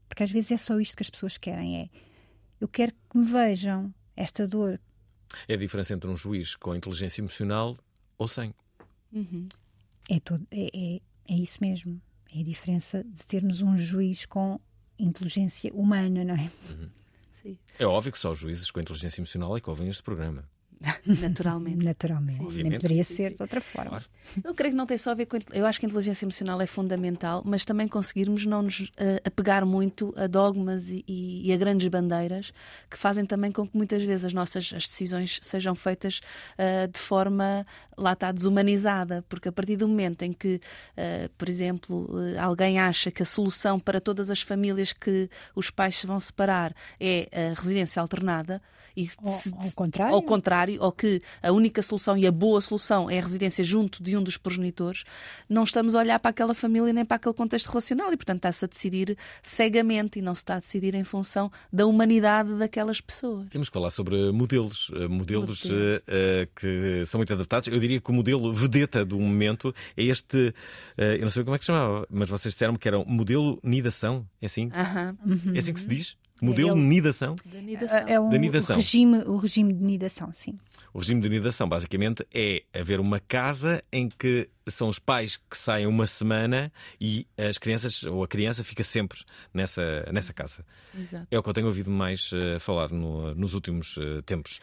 Porque às vezes é só isto que as pessoas querem: é eu quero que me vejam esta dor. É a diferença entre um juiz com inteligência emocional ou sem. Uhum. É, todo, é, é, é isso mesmo. É a diferença de termos um juiz com inteligência humana, não é? Uhum. É óbvio que só os juízes com inteligência emocional é que ouvem este programa. Naturalmente. Naturalmente. Nem poderia ser sim. de outra forma. Claro. Eu creio que não tem só a ver com. Eu acho que a inteligência emocional é fundamental, mas também conseguirmos não nos uh, apegar muito a dogmas e, e, e, a grandes bandeiras que fazem também com que muitas vezes as nossas as decisões sejam feitas uh, de forma, lá está, desumanizada. Porque a partir do momento em que, uh, por exemplo, alguém acha que a solução para todas as famílias que os pais se vão separar é a residência alternada e se, ao, contrário. ao contrário, ou que a única solução e a boa solução é a residência junto de um dos progenitores, não estamos a olhar para aquela família nem para aquele contexto relacional e, portanto, está-se a decidir cegamente e não se está a decidir em função da humanidade daquelas pessoas. Temos que falar sobre modelos, eh, modelos uh, uh, que são muito adaptados. Eu diria que o modelo vedeta do momento é este, uh, eu não sei como é que se chamava, mas vocês disseram que era um modelo nidação, é assim? Uh -huh. É assim que se diz? Modelo é, de nidação? É um nidação. Regime, o regime de nidação, sim. O regime de nidação, basicamente, é haver uma casa em que são os pais que saem uma semana e as crianças, ou a criança, fica sempre nessa, nessa casa. Exato. É o que eu tenho ouvido mais uh, falar no, nos últimos uh, tempos.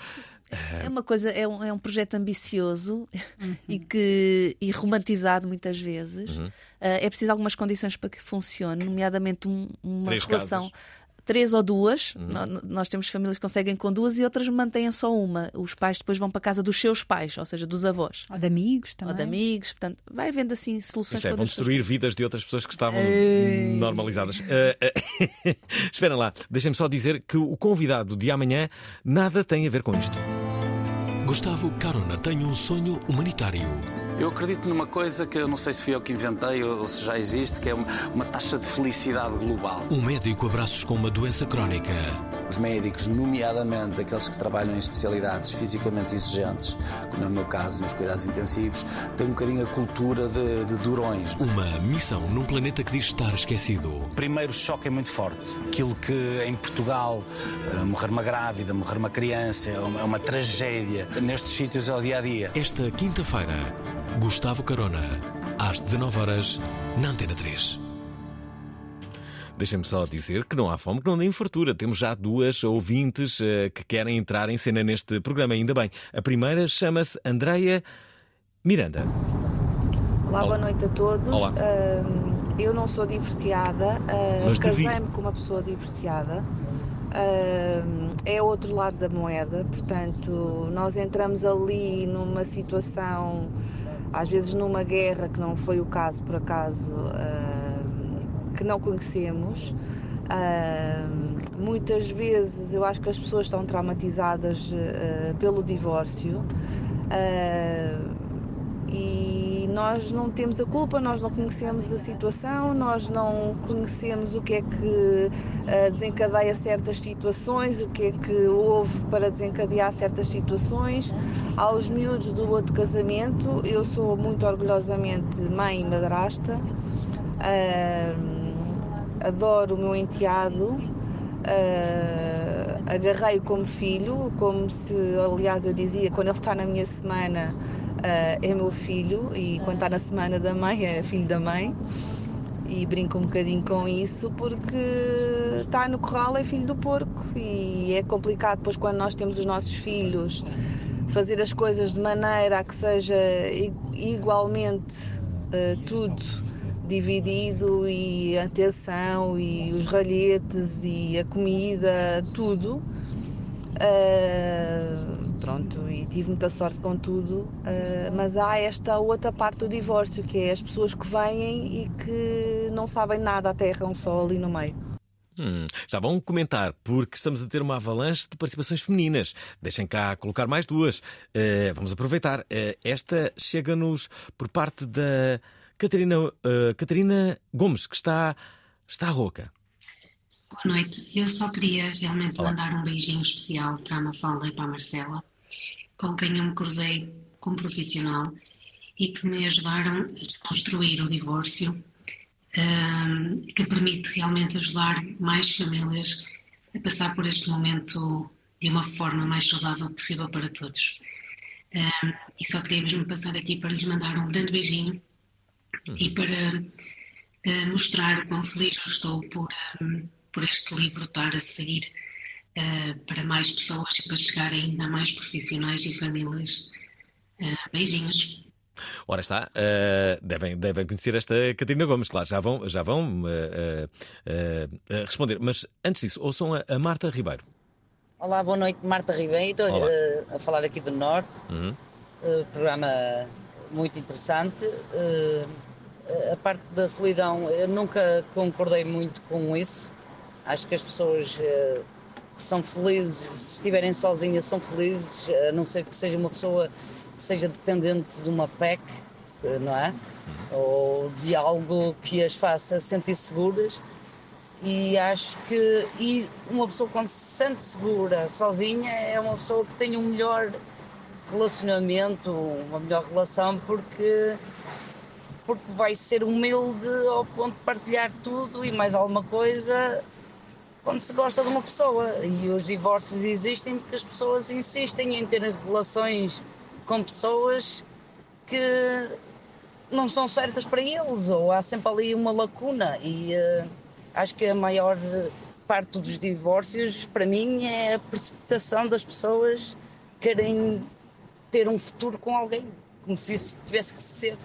É uma coisa, é um, é um projeto ambicioso uhum. e que e romantizado muitas vezes. Uhum. Uh, é preciso algumas condições para que funcione, nomeadamente um, uma Três relação. Casas três ou duas. Uhum. Nós temos famílias que conseguem com duas e outras mantêm só uma. Os pais depois vão para a casa dos seus pais, ou seja, dos avós. Ou de amigos também. Ou de amigos. Portanto, vai havendo assim soluções. É, vão destruir vidas de outras pessoas que estavam Ei. normalizadas. Uh, uh, espera lá, deixem-me só dizer que o convidado de amanhã nada tem a ver com isto. Gustavo Carona tem um sonho humanitário eu acredito numa coisa que eu não sei se fui eu que inventei ou se já existe, que é uma taxa de felicidade global. Um médico a braços com uma doença crónica. Os médicos, nomeadamente aqueles que trabalham em especialidades fisicamente exigentes, como é o meu caso nos cuidados intensivos, têm um bocadinho a cultura de, de durões. Uma missão num planeta que diz estar esquecido. O primeiro choque é muito forte. Aquilo que em Portugal, eh, morrer uma grávida, morrer uma criança, é uma, é uma tragédia. Nestes sítios é o dia a dia. Esta quinta-feira, Gustavo Carona, às 19 horas na Antena 3. Deixem-me só dizer que não há fome, que não dê fartura. Temos já duas ouvintes uh, que querem entrar em cena neste programa, ainda bem. A primeira chama-se Andreia Miranda. Olá, Olá, boa noite a todos. Olá. Uh, eu não sou divorciada, uh, casei-me com uma pessoa divorciada. Uh, é outro lado da moeda, portanto, nós entramos ali numa situação às vezes numa guerra, que não foi o caso por acaso, uh, que não conhecemos. Uh, muitas vezes eu acho que as pessoas estão traumatizadas uh, pelo divórcio e nós não temos a culpa, nós não conhecemos a situação, nós não conhecemos o que é que desencadeia certas situações, o que é que houve para desencadear certas situações aos miúdos do outro casamento. Eu sou muito orgulhosamente mãe e madrasta. Uh, adoro o meu enteado. Uh, agarrei-o como filho, como se, aliás, eu dizia, quando ele está na minha semana, uh, é meu filho, e quando está na semana da mãe, é filho da mãe. E brinco um bocadinho com isso, porque está no corral, é filho do porco, e é complicado depois quando nós temos os nossos filhos fazer as coisas de maneira a que seja igualmente uh, tudo dividido e a atenção e os ralhetes e a comida, tudo. Uh, pronto, e tive muita sorte com tudo, uh, mas há esta outra parte do divórcio, que é as pessoas que vêm e que não sabem nada, aterram só ali no meio. Hum, já vão comentar, porque estamos a ter uma avalanche de participações femininas. Deixem cá colocar mais duas. Uh, vamos aproveitar. Esta chega-nos por parte da Catarina, uh, Catarina Gomes, que está, está rouca. Boa noite. Eu só queria realmente Olá. mandar um beijinho especial para a Mafalda e para a Marcela, com quem eu me cruzei como profissional e que me ajudaram a desconstruir o divórcio um, que permite realmente ajudar mais famílias a passar por este momento de uma forma mais saudável possível para todos. Um, e só queria mesmo passar aqui para lhes mandar um grande beijinho uhum. e para uh, mostrar o quão feliz eu estou por, um, por este livro estar a sair uh, para mais pessoas e para chegar ainda a mais profissionais e famílias. Uh, beijinhos. Ora está, uh, devem, devem conhecer esta Catarina Gomes, claro, já vão, já vão uh, uh, responder. Mas antes disso, ouçam a, a, Marta Ribeiro. Olá, boa noite, Marta Ribeiro, a falar aqui do Norte. Uhum. programa muito interessante. A parte da solidão, eu nunca concordei muito com isso. Acho que as pessoas que são felizes, se estiverem sozinhas, são felizes, a não ser que seja uma pessoa que seja dependente de uma PEC, eh, não é? Ou de algo que as faça sentir seguras. E acho que e uma pessoa quando se sente segura sozinha é uma pessoa que tem um melhor relacionamento, uma melhor relação, porque porque vai ser humilde ao ponto de partilhar tudo e mais alguma coisa quando se gosta de uma pessoa. E os divórcios existem porque as pessoas insistem em ter relações com pessoas que não estão certas para eles, ou há sempre ali uma lacuna. E uh, acho que a maior parte dos divórcios, para mim, é a precipitação das pessoas querem ter um futuro com alguém, como se isso tivesse que ser.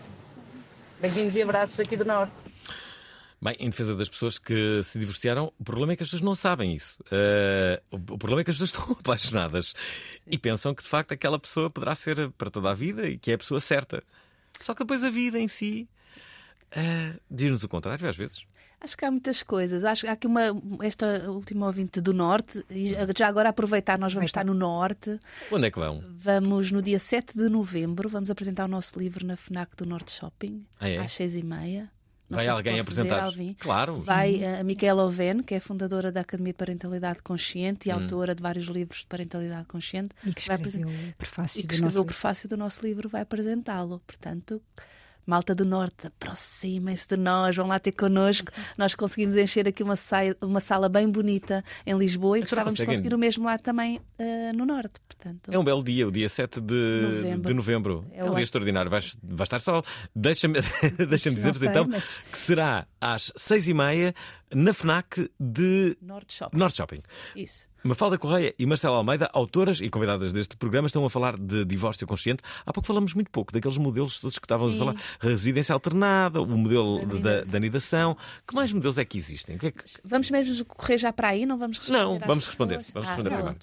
Beijinhos e abraços aqui do Norte. Bem, em defesa das pessoas que se divorciaram, o problema é que as pessoas não sabem isso. Uh, o problema é que as pessoas estão apaixonadas e pensam que de facto aquela pessoa poderá ser para toda a vida e que é a pessoa certa. Só que depois a vida em si uh, diz-nos o contrário, às vezes. Acho que há muitas coisas. Acho que há aqui uma, esta última ouvinte do Norte, e já agora aproveitar, nós vamos estar no Norte. Onde é que vão? Vamos no dia 7 de novembro, vamos apresentar o nosso livro na FNAC do Norte Shopping, ah, é? às 6 e meia. Não Vai alguém apresentar? Claro. Vai a Micaela Oven, que é fundadora da Academia de Parentalidade Consciente e hum. autora de vários livros de parentalidade consciente. E que escreveu, o, prefácio e que escreveu o prefácio do nosso livro, vai apresentá-lo. Portanto, Malta do Norte, aproximem-se de nós, vão lá ter connosco. Nós conseguimos encher aqui uma, saia, uma sala bem bonita em Lisboa e gostávamos de conseguir o mesmo lá também uh, no Norte. Portanto, é um belo dia, o dia 7 de novembro. De novembro. É, é um dia extraordinário. Vai, vai estar só. Deixa-me deixa dizer-vos então mas... que será às seis e meia na FNAC de Norte Shopping. Norte Shopping. Isso. Mafalda Correia e Marcela Almeida, autoras e convidadas deste programa, estão a falar de divórcio consciente. Há pouco falamos muito pouco daqueles modelos todos que estávamos Sim. a falar. Residência alternada, o modelo da, da, anidação. Que mais modelos é que existem? Que é que... Vamos mesmo correr já para aí? Não vamos responder? Não, vamos responder. Vamos ah, responder primeiro.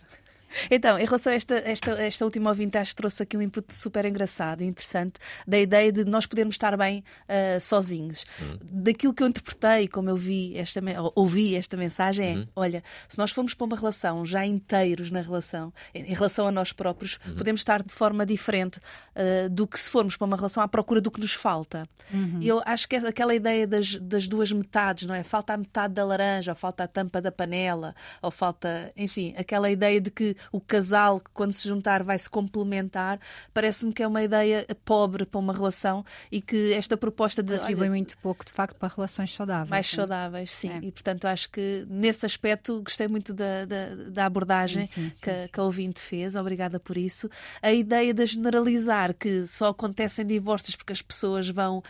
Então, em relação a esta, esta, esta última ouvinte, acho que trouxe aqui um input super engraçado e interessante da ideia de nós podermos estar bem uh, sozinhos. Uhum. Daquilo que eu interpretei, como eu vi esta, ouvi esta mensagem, é: uhum. olha, se nós formos para uma relação já inteiros na relação, em relação a nós próprios, uhum. podemos estar de forma diferente uh, do que se formos para uma relação à procura do que nos falta. Uhum. E eu acho que é aquela ideia das, das duas metades, não é? Falta a metade da laranja, ou falta a tampa da panela, ou falta, enfim, aquela ideia de que o casal que quando se juntar vai se complementar, parece-me que é uma ideia pobre para uma relação e que esta proposta de. Contribui olha, muito pouco, de facto, para relações saudáveis. Mais saudáveis, sim. É. E portanto acho que nesse aspecto gostei muito da, da, da abordagem sim, sim, que, que a ouvinte fez, obrigada por isso. A ideia de generalizar que só acontecem divórcios porque as pessoas vão uh,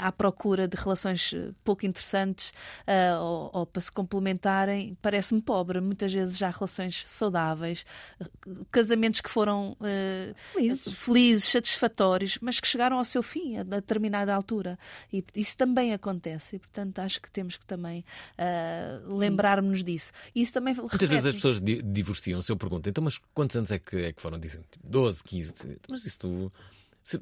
à procura de relações eh, pouco interessantes uh, ou, ou para se complementarem, parece-me pobre. Muitas vezes já há relações saudáveis, casamentos que foram uh, felizes. felizes. satisfatórios, mas que chegaram ao seu fim a determinada altura. E isso também acontece. E, portanto, acho que temos que também uh, lembrar-nos disso. Isso também Muitas vezes as pessoas divorciam-se. Eu pergunto, então, mas quantos anos é que, é que foram? Dizem 12, 15. Mas isso tu...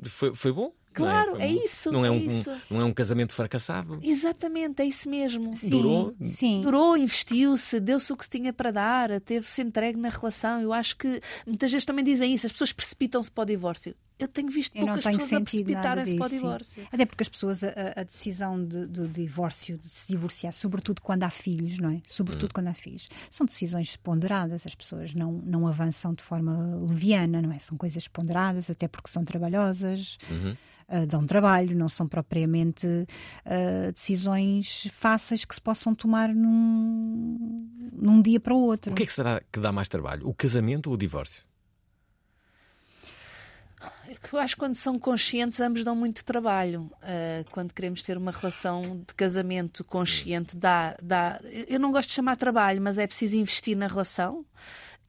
foi, foi bom? Claro, não é, é isso. Não é, é um, isso. não é um casamento fracassado. Exatamente, é isso mesmo. Sim, durou? Sim. Durou, investiu-se, deu-se o que se tinha para dar, teve-se entregue na relação. Eu acho que muitas vezes também dizem isso, as pessoas precipitam-se para o divórcio eu tenho visto eu poucas pessoas a precipitarem-se para o divórcio. Até porque as pessoas, a, a decisão de, do divórcio, de se divorciar, sobretudo quando há filhos, não é? Sobretudo hum. quando há filhos, são decisões ponderadas, as pessoas não, não avançam de forma leviana, não é? São coisas ponderadas, até porque são trabalhosas. Uhum. Uh, dão trabalho, não são propriamente uh, decisões fáceis que se possam tomar num, num dia para o outro. O que é que será que dá mais trabalho? O casamento ou o divórcio? Eu acho que quando são conscientes, ambos dão muito trabalho. Uh, quando queremos ter uma relação de casamento consciente, dá, dá. Eu não gosto de chamar trabalho, mas é preciso investir na relação.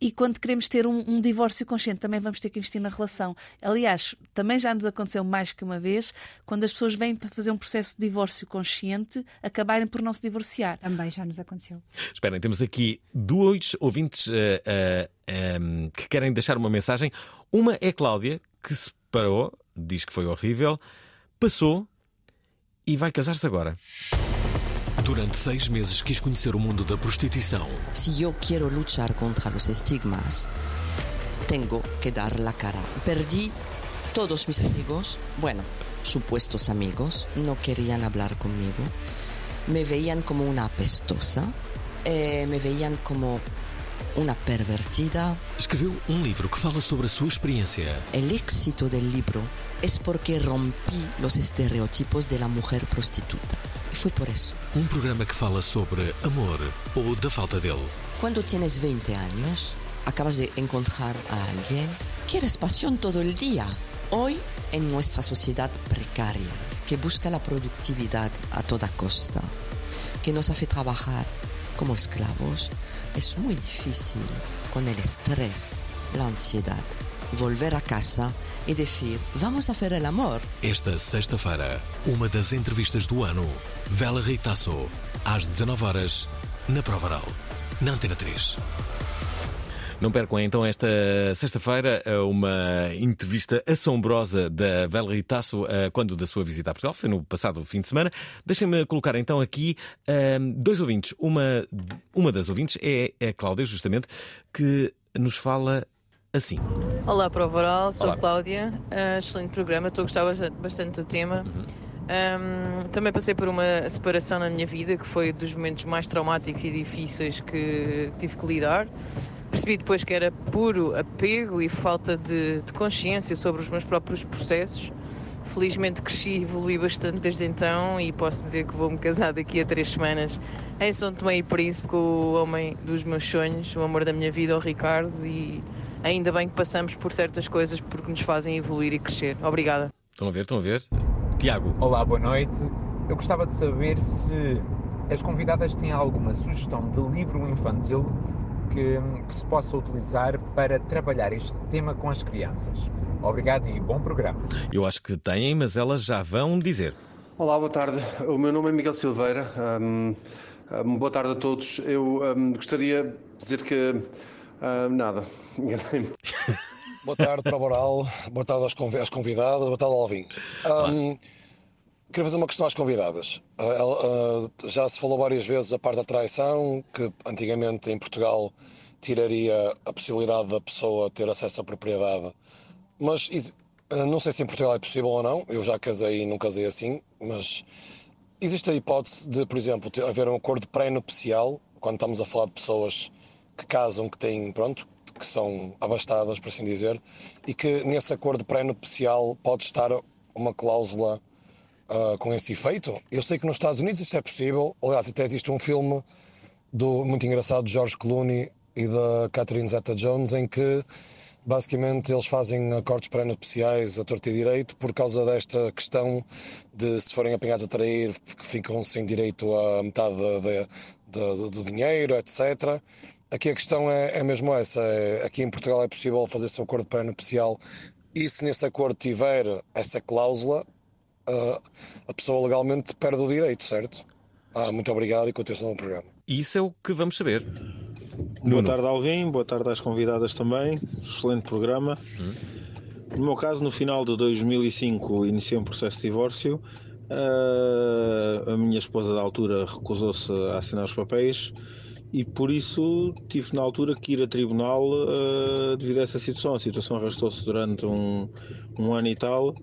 E quando queremos ter um, um, divórcio consciente, também vamos ter que investir na relação. Aliás, também já nos aconteceu mais que uma vez, quando as pessoas vêm para fazer um processo de divórcio consciente, acabarem por não se divorciar. Também já nos aconteceu. Esperem, temos aqui dois ouvintes uh, uh, um, que querem deixar uma mensagem. Uma é Cláudia, que se parou, diz que foi horrível, passou e vai casar-se agora. Durante seis meses quis conhecer o mundo da prostituição. Se eu quero lutar contra os estigmas, tenho que dar la cara. Perdi todos mis amigos, bueno, supuestos amigos, no querían hablar conmigo. Me veían como una apestosa, eh, me veían como una pervertida. Escreveu um livro que fala sobre a sua experiência. El éxito del libro es porque rompí los estereotipos de la mujer prostituta. E foi por eso. Um programa que fala sobre amor ou da falta dele. Quando tienes 20 años, acabas de encontrar a alguien, quieres pasión todo el día. Hoy, en nuestra sociedad precaria, que busca la productividad a toda costa, que nos hace trabajar como esclavos, es muy difícil con el estrés, la ansiedad volver a casa e dizer: Vamos a fazer amor. Esta sexta-feira, uma das entrevistas do ano. Vela Ritaço, às 19 horas na Provaral, na Antena 3. Não percam então esta sexta-feira uma entrevista assombrosa da Vela Ritaço quando da sua visita a Portugal, foi no passado fim de semana. Deixem-me colocar então aqui dois ouvintes. Uma, uma das ouvintes é a Cláudia, justamente, que nos fala assim. Olá, Prova Oral, sou Olá. Cláudia. Uh, excelente programa, estou a gostar bastante do tema. Uhum. Um, também passei por uma separação na minha vida que foi dos momentos mais traumáticos e difíceis que tive que lidar. Percebi depois que era puro apego e falta de, de consciência sobre os meus próprios processos. Felizmente cresci e evolui bastante desde então e posso dizer que vou-me casar daqui a três semanas em São Tomé e Príncipe com o homem dos meus sonhos, o amor da minha vida, o Ricardo, e ainda bem que passamos por certas coisas porque nos fazem evoluir e crescer. Obrigada. Estão a ver, estão a ver? Tiago. Olá, boa noite. Eu gostava de saber se as convidadas têm alguma sugestão de livro infantil que, que, se possa utilizar para trabalhar este tema com as crianças. Obrigado e bom programa. Eu acho que têm, mas elas já vão dizer. Olá, boa tarde. O meu nome é Miguel Silveira. Um, um, boa tarde a todos. Eu um, gostaria de dizer que. Nada, enganei-me. boa tarde para o Boral, boa tarde às convidadas, boa tarde ao Alvin. Queria fazer uma questão às convidadas. Uh, uh, já se falou várias vezes a parte da traição, que antigamente em Portugal tiraria a possibilidade da pessoa ter acesso à propriedade. Mas uh, não sei se em Portugal é possível ou não. Eu já casei e não casei assim, mas existe a hipótese de, por exemplo, ter, haver um acordo pré-nupcial, quando estamos a falar de pessoas que casam, que têm, pronto, que são abastadas, por assim dizer, e que nesse acordo pré-nupcial pode estar uma cláusula uh, com esse efeito. Eu sei que nos Estados Unidos isso é possível. Aliás, até existe um filme do, muito engraçado de George Clooney e da Catherine Zeta-Jones em que basicamente eles fazem acordos pré-nupciais a torto e direito por causa desta questão de se forem apanhados a trair ficam sem direito a metade de, de, de, do dinheiro, etc. Aqui a questão é, é mesmo essa. É, aqui em Portugal é possível fazer-se um acordo pré-nupcial e se nesse acordo tiver essa cláusula, uh, a pessoa legalmente perde o direito, certo? Ah, muito obrigado e continuação do programa. Isso é o que vamos saber. Boa tarde, Alvin. Boa tarde às convidadas também. Excelente programa. Hum. No meu caso, no final de 2005, iniciei um processo de divórcio. Uh, a minha esposa, da altura, recusou-se a assinar os papéis e por isso tive na altura que ir a tribunal uh, devido a essa situação. A situação arrastou-se durante um, um ano e tal,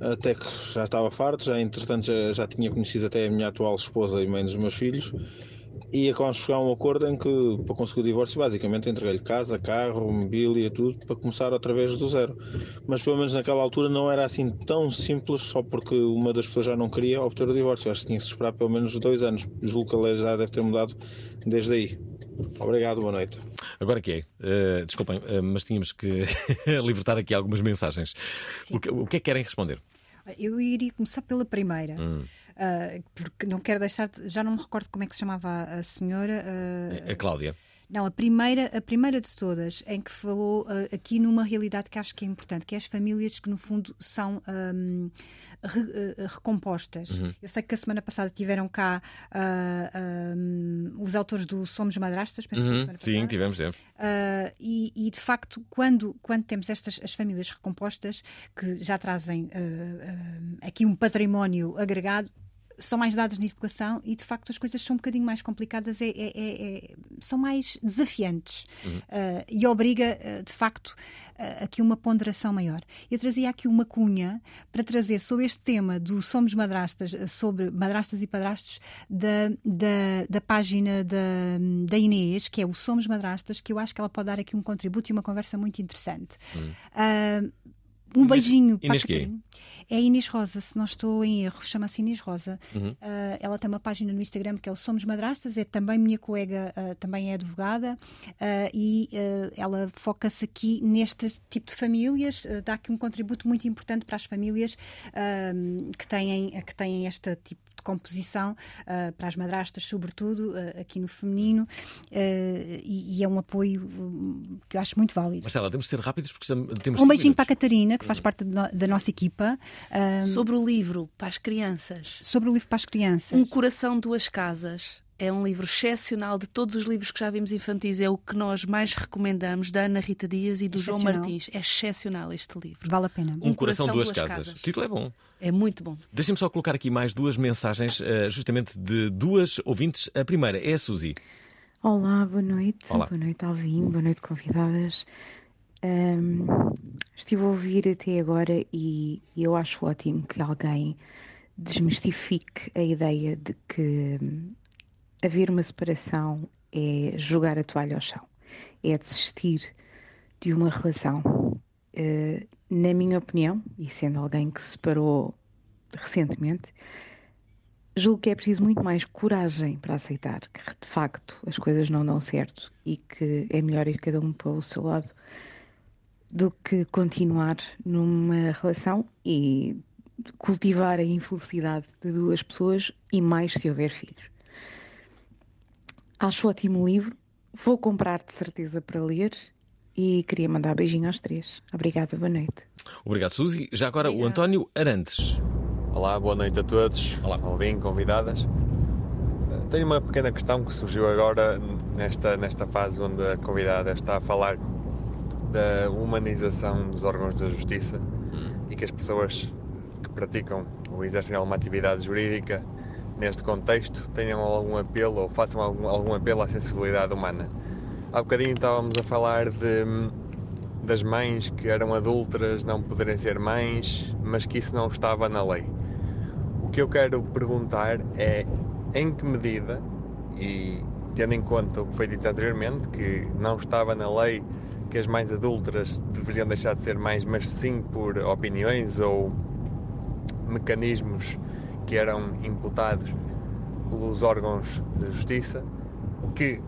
até que já estava farto, já entretanto já, já tinha conhecido até a minha atual esposa e mãe dos meus filhos e acabamos de chegar a um acordo em que, para conseguir o divórcio, basicamente entreguei-lhe casa, carro, mobília, tudo, para começar outra vez do zero. Mas pelo menos naquela altura não era assim tão simples, só porque uma das pessoas já não queria obter o divórcio. Acho que tinha que se esperar pelo menos dois anos. Julgo que a lei já deve ter mudado desde aí. Obrigado, boa noite. Agora que é, uh, desculpem, uh, mas tínhamos que libertar aqui algumas mensagens. O que, o que é que querem responder? Eu iria começar pela primeira, hum. uh, porque não quero deixar. De, já não me recordo como é que se chamava a senhora. Uh, a Cláudia. Não, a primeira, a primeira de todas, em que falou uh, aqui numa realidade que acho que é importante, que é as famílias que no fundo são um, re, uh, recompostas. Uhum. Eu sei que a semana passada tiveram cá uh, um, os autores do Somos Madrastas, penso uhum. que Sim, tivemos, tivemos. E, e, de facto, quando, quando temos estas as famílias recompostas, que já trazem aqui um património agregado, são mais dados na educação e de facto as coisas são um bocadinho mais complicadas, é, é, é, é são mais desafiantes uhum. uh, e obriga uh, de facto uh, aqui uma ponderação maior. Eu trazia aqui uma cunha para trazer sobre este tema do Somos Madrastas, sobre madrastas e padrastos, da, da, da página da, da Inês, que é o Somos Madrastas, que eu acho que ela pode dar aqui um contributo e uma conversa muito interessante. Uhum. Um Inês, beijinho Inês para quê? É Inês Rosa, se não estou em erro, chama-se Inês Rosa. Uhum. Uh, ela tem uma página no Instagram que é o Somos Madrastas, é também minha colega, uh, também é advogada, uh, e ela foca-se aqui neste tipo de famílias, dá aqui um contributo muito importante para as famílias que, têm, que têm este tipo recomposição uh, para as madrastas, sobretudo uh, aqui no feminino, e, e, é um apoio hum, que eu acho muito válido. Marcela, temos de ser rápidos porque temos Um beijinho para a Catarina, que faz parte no, da nossa equipa. Sobre o livro para as crianças. Sobre o livro para as crianças. Um Coração, Duas Casas. É um livro excepcional de todos os livros que já vimos infantis. É o que nós mais recomendamos, da Ana Rita Dias e do João Martins. É excepcional este livro. Vale a pena. Um, um coração, coração, duas, duas casas. casas. O título é bom. É muito bom. Deixem-me só colocar aqui mais duas mensagens, eh, justamente de duas ouvintes. A primeira é a Suzy. Olá, boa noite. Olá. Boa noite, Alvin. Boa noite, convidadas. Um, estive a ouvir até agora e eu acho ótimo que alguém desmistifique a ideia de que haver uma separação é jogar a toalha ao chão, é desistir de uma relação. Uh, na minha opinião, e sendo alguém que se separou recentemente, julgo que é preciso muito mais coragem para aceitar que de facto as coisas não dão certo e que é melhor ir cada um para o seu lado do que continuar numa relação e cultivar a infelicidade de duas pessoas e mais se houver filhos. Acho ótimo o livro, vou comprar de certeza para ler e queria mandar beijinho aos três. Obrigada, boa noite. Obrigado, Suzy. Já agora Obrigada. o António Arantes. Olá, boa noite a todos. Olá. Alvin, convidadas. Tenho uma pequena questão que surgiu agora nesta, nesta fase onde a convidada está a falar da humanização dos órgãos da justiça hum. e que as pessoas que praticam ou exercem alguma atividade jurídica neste contexto tenham algum apelo ou façam algum, algum apelo à sensibilidade humana. Há bocadinho estávamos a falar de, das mães que eram adultas não poderem ser mães, mas que isso não estava na lei. O que eu quero perguntar é em que medida, e tendo em conta o que foi dito anteriormente, que não estava na lei que as mães adultas deveriam deixar de ser mães, mas sim por opiniões ou mecanismos que eram imputados pelos órgãos de justiça, que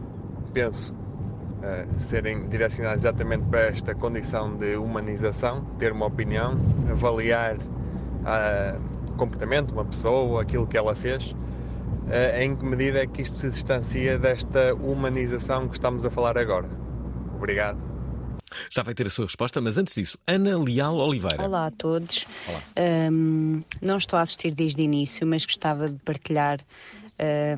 penso uh, serem direcionados exatamente para esta condição de humanização, ter uma opinião, avaliar o comportamento de uma pessoa, aquilo que ela fez. Uh, em que medida é que isto se distancia desta humanização que estamos a falar agora? Obrigado. Já vai ter a sua resposta, mas antes disso, Ana Leal Oliveira. Olá a todos. Olá. Um, não estou a assistir desde o início, mas gostava de partilhar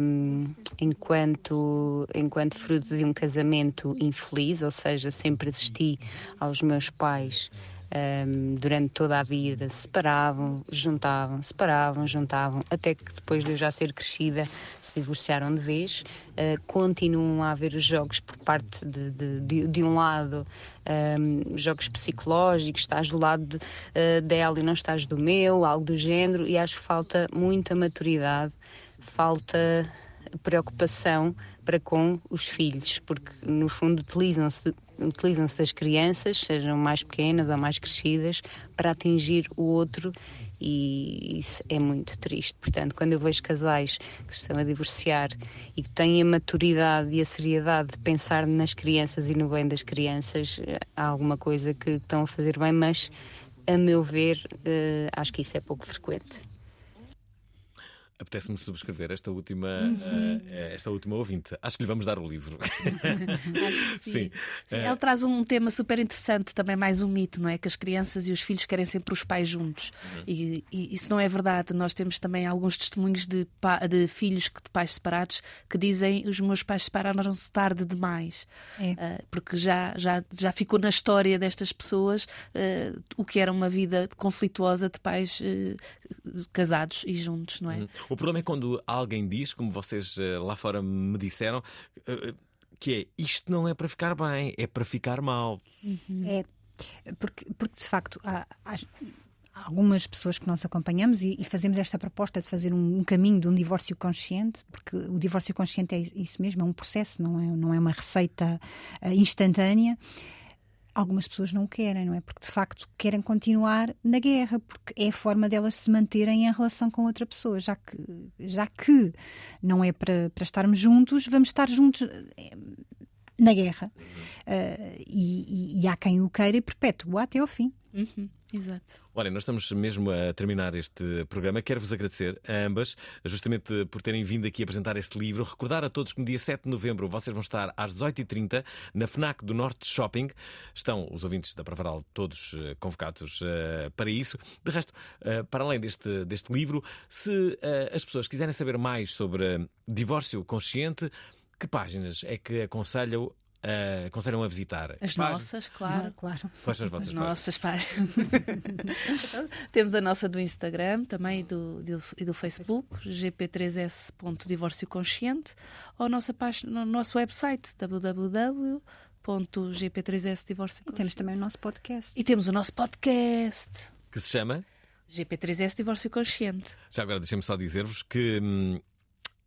um, enquanto, enquanto fruto de um casamento infeliz, ou seja, sempre assisti aos meus pais um, durante toda a vida, separavam, juntavam, separavam, juntavam, até que depois de eu já ser crescida se divorciaram de vez. Uh, continuam a haver os jogos por parte de, de, de, de um lado, um, jogos psicológicos, estás do lado uh, dela e não estás do meu, algo do género, e acho que falta muita maturidade, falta preocupação para com os filhos, porque no fundo utilizam-se utilizam-se das crianças, sejam mais pequenas ou mais crescidas, para atingir o outro e isso é muito triste. Portanto, quando eu vejo casais que se estão a divorciar e que têm a maturidade e a seriedade de pensar nas crianças e no bem das crianças, há alguma coisa que estão a fazer bem, mas a meu ver, uh, acho que isso é pouco frequente. Apetece-me subscrever esta última, uhum. uh, esta última ouvinte. Acho que lhe vamos dar o livro. Acho que sim. sim. sim. Uh... Ele traz um tema super interessante, também mais um mito, não é? Que as crianças e os filhos querem sempre os pais juntos. Uhum. E, e, isso não é verdade. Nós temos também alguns testemunhos de, de filhos de pais separados que dizem os meus pais separaram-se tarde demais. É. Uh, porque já, já, já ficou na história destas pessoas o que era uma vida conflituosa de pais casados e juntos, não é? Uhum. O problema é quando alguém diz, como vocês eh, lá fora me disseram, eh, eh, que é isto não é para ficar bem, é para ficar mal. Uhum. É, porque, porque de facto há, há algumas pessoas que nós acompanhamos e, e, fazemos esta proposta de fazer um, um, caminho de um divórcio consciente, porque o divórcio consciente é isso mesmo, é um processo, não é, não é uma receita uh, instantânea algumas pessoas não querem, não é? Porque de facto querem continuar na guerra, porque é a forma delas se manterem em relação com outra pessoa, já que, já que não é para, para estarmos juntos, vamos estar juntos. Na guerra. Uh, e, e, e, há quem o queira e perpetua até ao fim. Uhum. Exato. Olha, nós estamos mesmo a terminar este programa. Quero-vos agradecer a ambas, justamente por terem vindo aqui apresentar este livro. Recordar a todos que no dia 7 de novembro vocês vão estar às 18h30 na FNAC do Norte Shopping. Estão os ouvintes da Pravaral todos eh, convocados uh, para isso. De resto, uh, para além deste, deste livro, se uh, as pessoas quiserem saber mais sobre divórcio consciente, que páginas é que aconselham uh, aconselham a visitar? As nossas, claro. Não, claro. Quais são as vossas as nossas páginas? Temos a nossa do Instagram também e do, do, e do Facebook, gp3s.divórcio consciente, ou a nossa página, no nosso website www gp3s divórcio e temos também o nosso podcast e temos o nosso podcast que se chama GP3S Divórcio Consciente. Já agora deixem-me só dizer-vos que hum,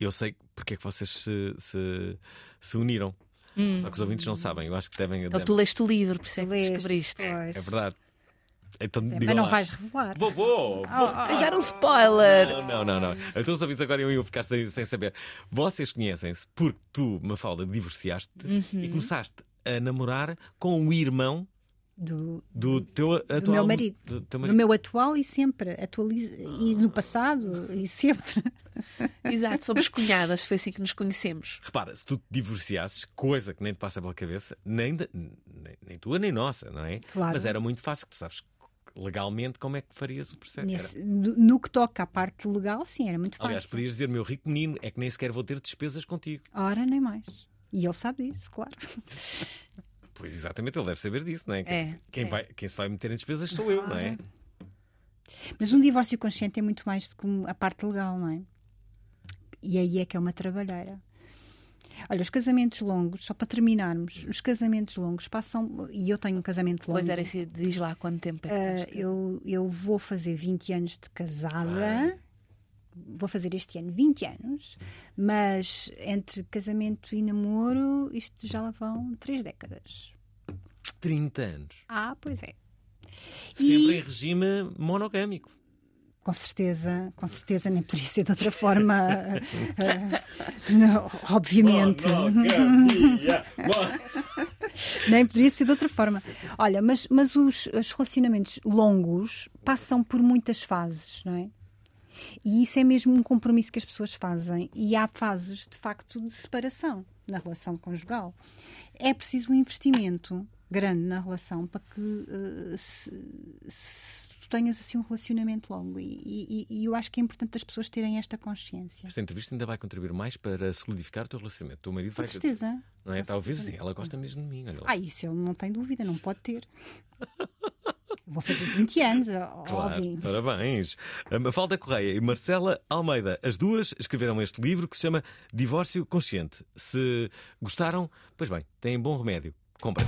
eu sei porque é que vocês se, se, se uniram. Hum. Só que os ouvintes não sabem, eu acho que devem. Então devem... tu leste o livro, por isso é que descobriste. É verdade. Então, Sim, mas não lá. vais revelar. Vou, vou. vou. Oh, Tens dar um spoiler. Não, não, não. não. Então os ouvintes agora iam ficar sem, sem saber. Vocês conhecem-se porque tu, Mafalda, divorciaste uhum. e começaste a namorar com o irmão do, do, teu atual, do meu marido. Do, do, meu atual e sempre. Atualiza, e no passado e sempre. Exato, somos cunhadas, foi assim que nos conhecemos. Repara, se tu te divorciasses, coisa que nem te passa pela cabeça, nem, de, nem, nem, tua nem nossa, não é? Claro. Mas era muito fácil, tu sabes legalmente como é que farias o processo. Nesse, no que toca à parte legal, sim, era muito fácil. Aliás, podias dizer, meu rico menino, é que nem sequer vou ter despesas contigo. Ora, nem mais. E ele sabe disso, claro. Pois exatamente, ele deve saber disso, não é? é quem, é. Vai, quem se vai meter em despesas sou eu, não é? Mas um divórcio consciente é muito mais do que a parte legal, não é? E aí é que é uma trabalheira. Olha, os casamentos longos, só para terminarmos, os casamentos longos passam. E eu tenho um casamento longo. Pois era, assim, diz lá quanto tempo é que uh, eu, eu vou fazer 20 anos de casada. Vou fazer este ano 20 anos, mas entre casamento e namoro, isto já lá vão 3 décadas. 30 anos. Ah, pois é. Sempre e... em regime monogâmico. Com certeza, com certeza nem poderia ser de outra forma, uh, não, obviamente. nem poderia ser de outra forma. Olha, mas, mas os, os relacionamentos longos passam por muitas fases, não é? E isso é mesmo um compromisso que as pessoas fazem. E há fases, de facto, de separação na relação conjugal. É preciso um investimento grande na relação para que uh, se, se, tenhas assim um relacionamento longo. E, e, e, eu acho que é importante as pessoas terem esta consciência. Esta entrevista ainda vai contribuir mais para solidificar o teu relacionamento. O teu marido Com vai. certeza. Não é? Talvez sim, ela gosta mesmo de mim. Ah, isso ele não tem dúvida, não pode ter. Vou fazer 20 anos, claro, Parabéns. A Mafalda Correia e Marcela Almeida, as duas escreveram este livro que se chama Divórcio Consciente. Se gostaram, pois bem, têm bom remédio. Comprem.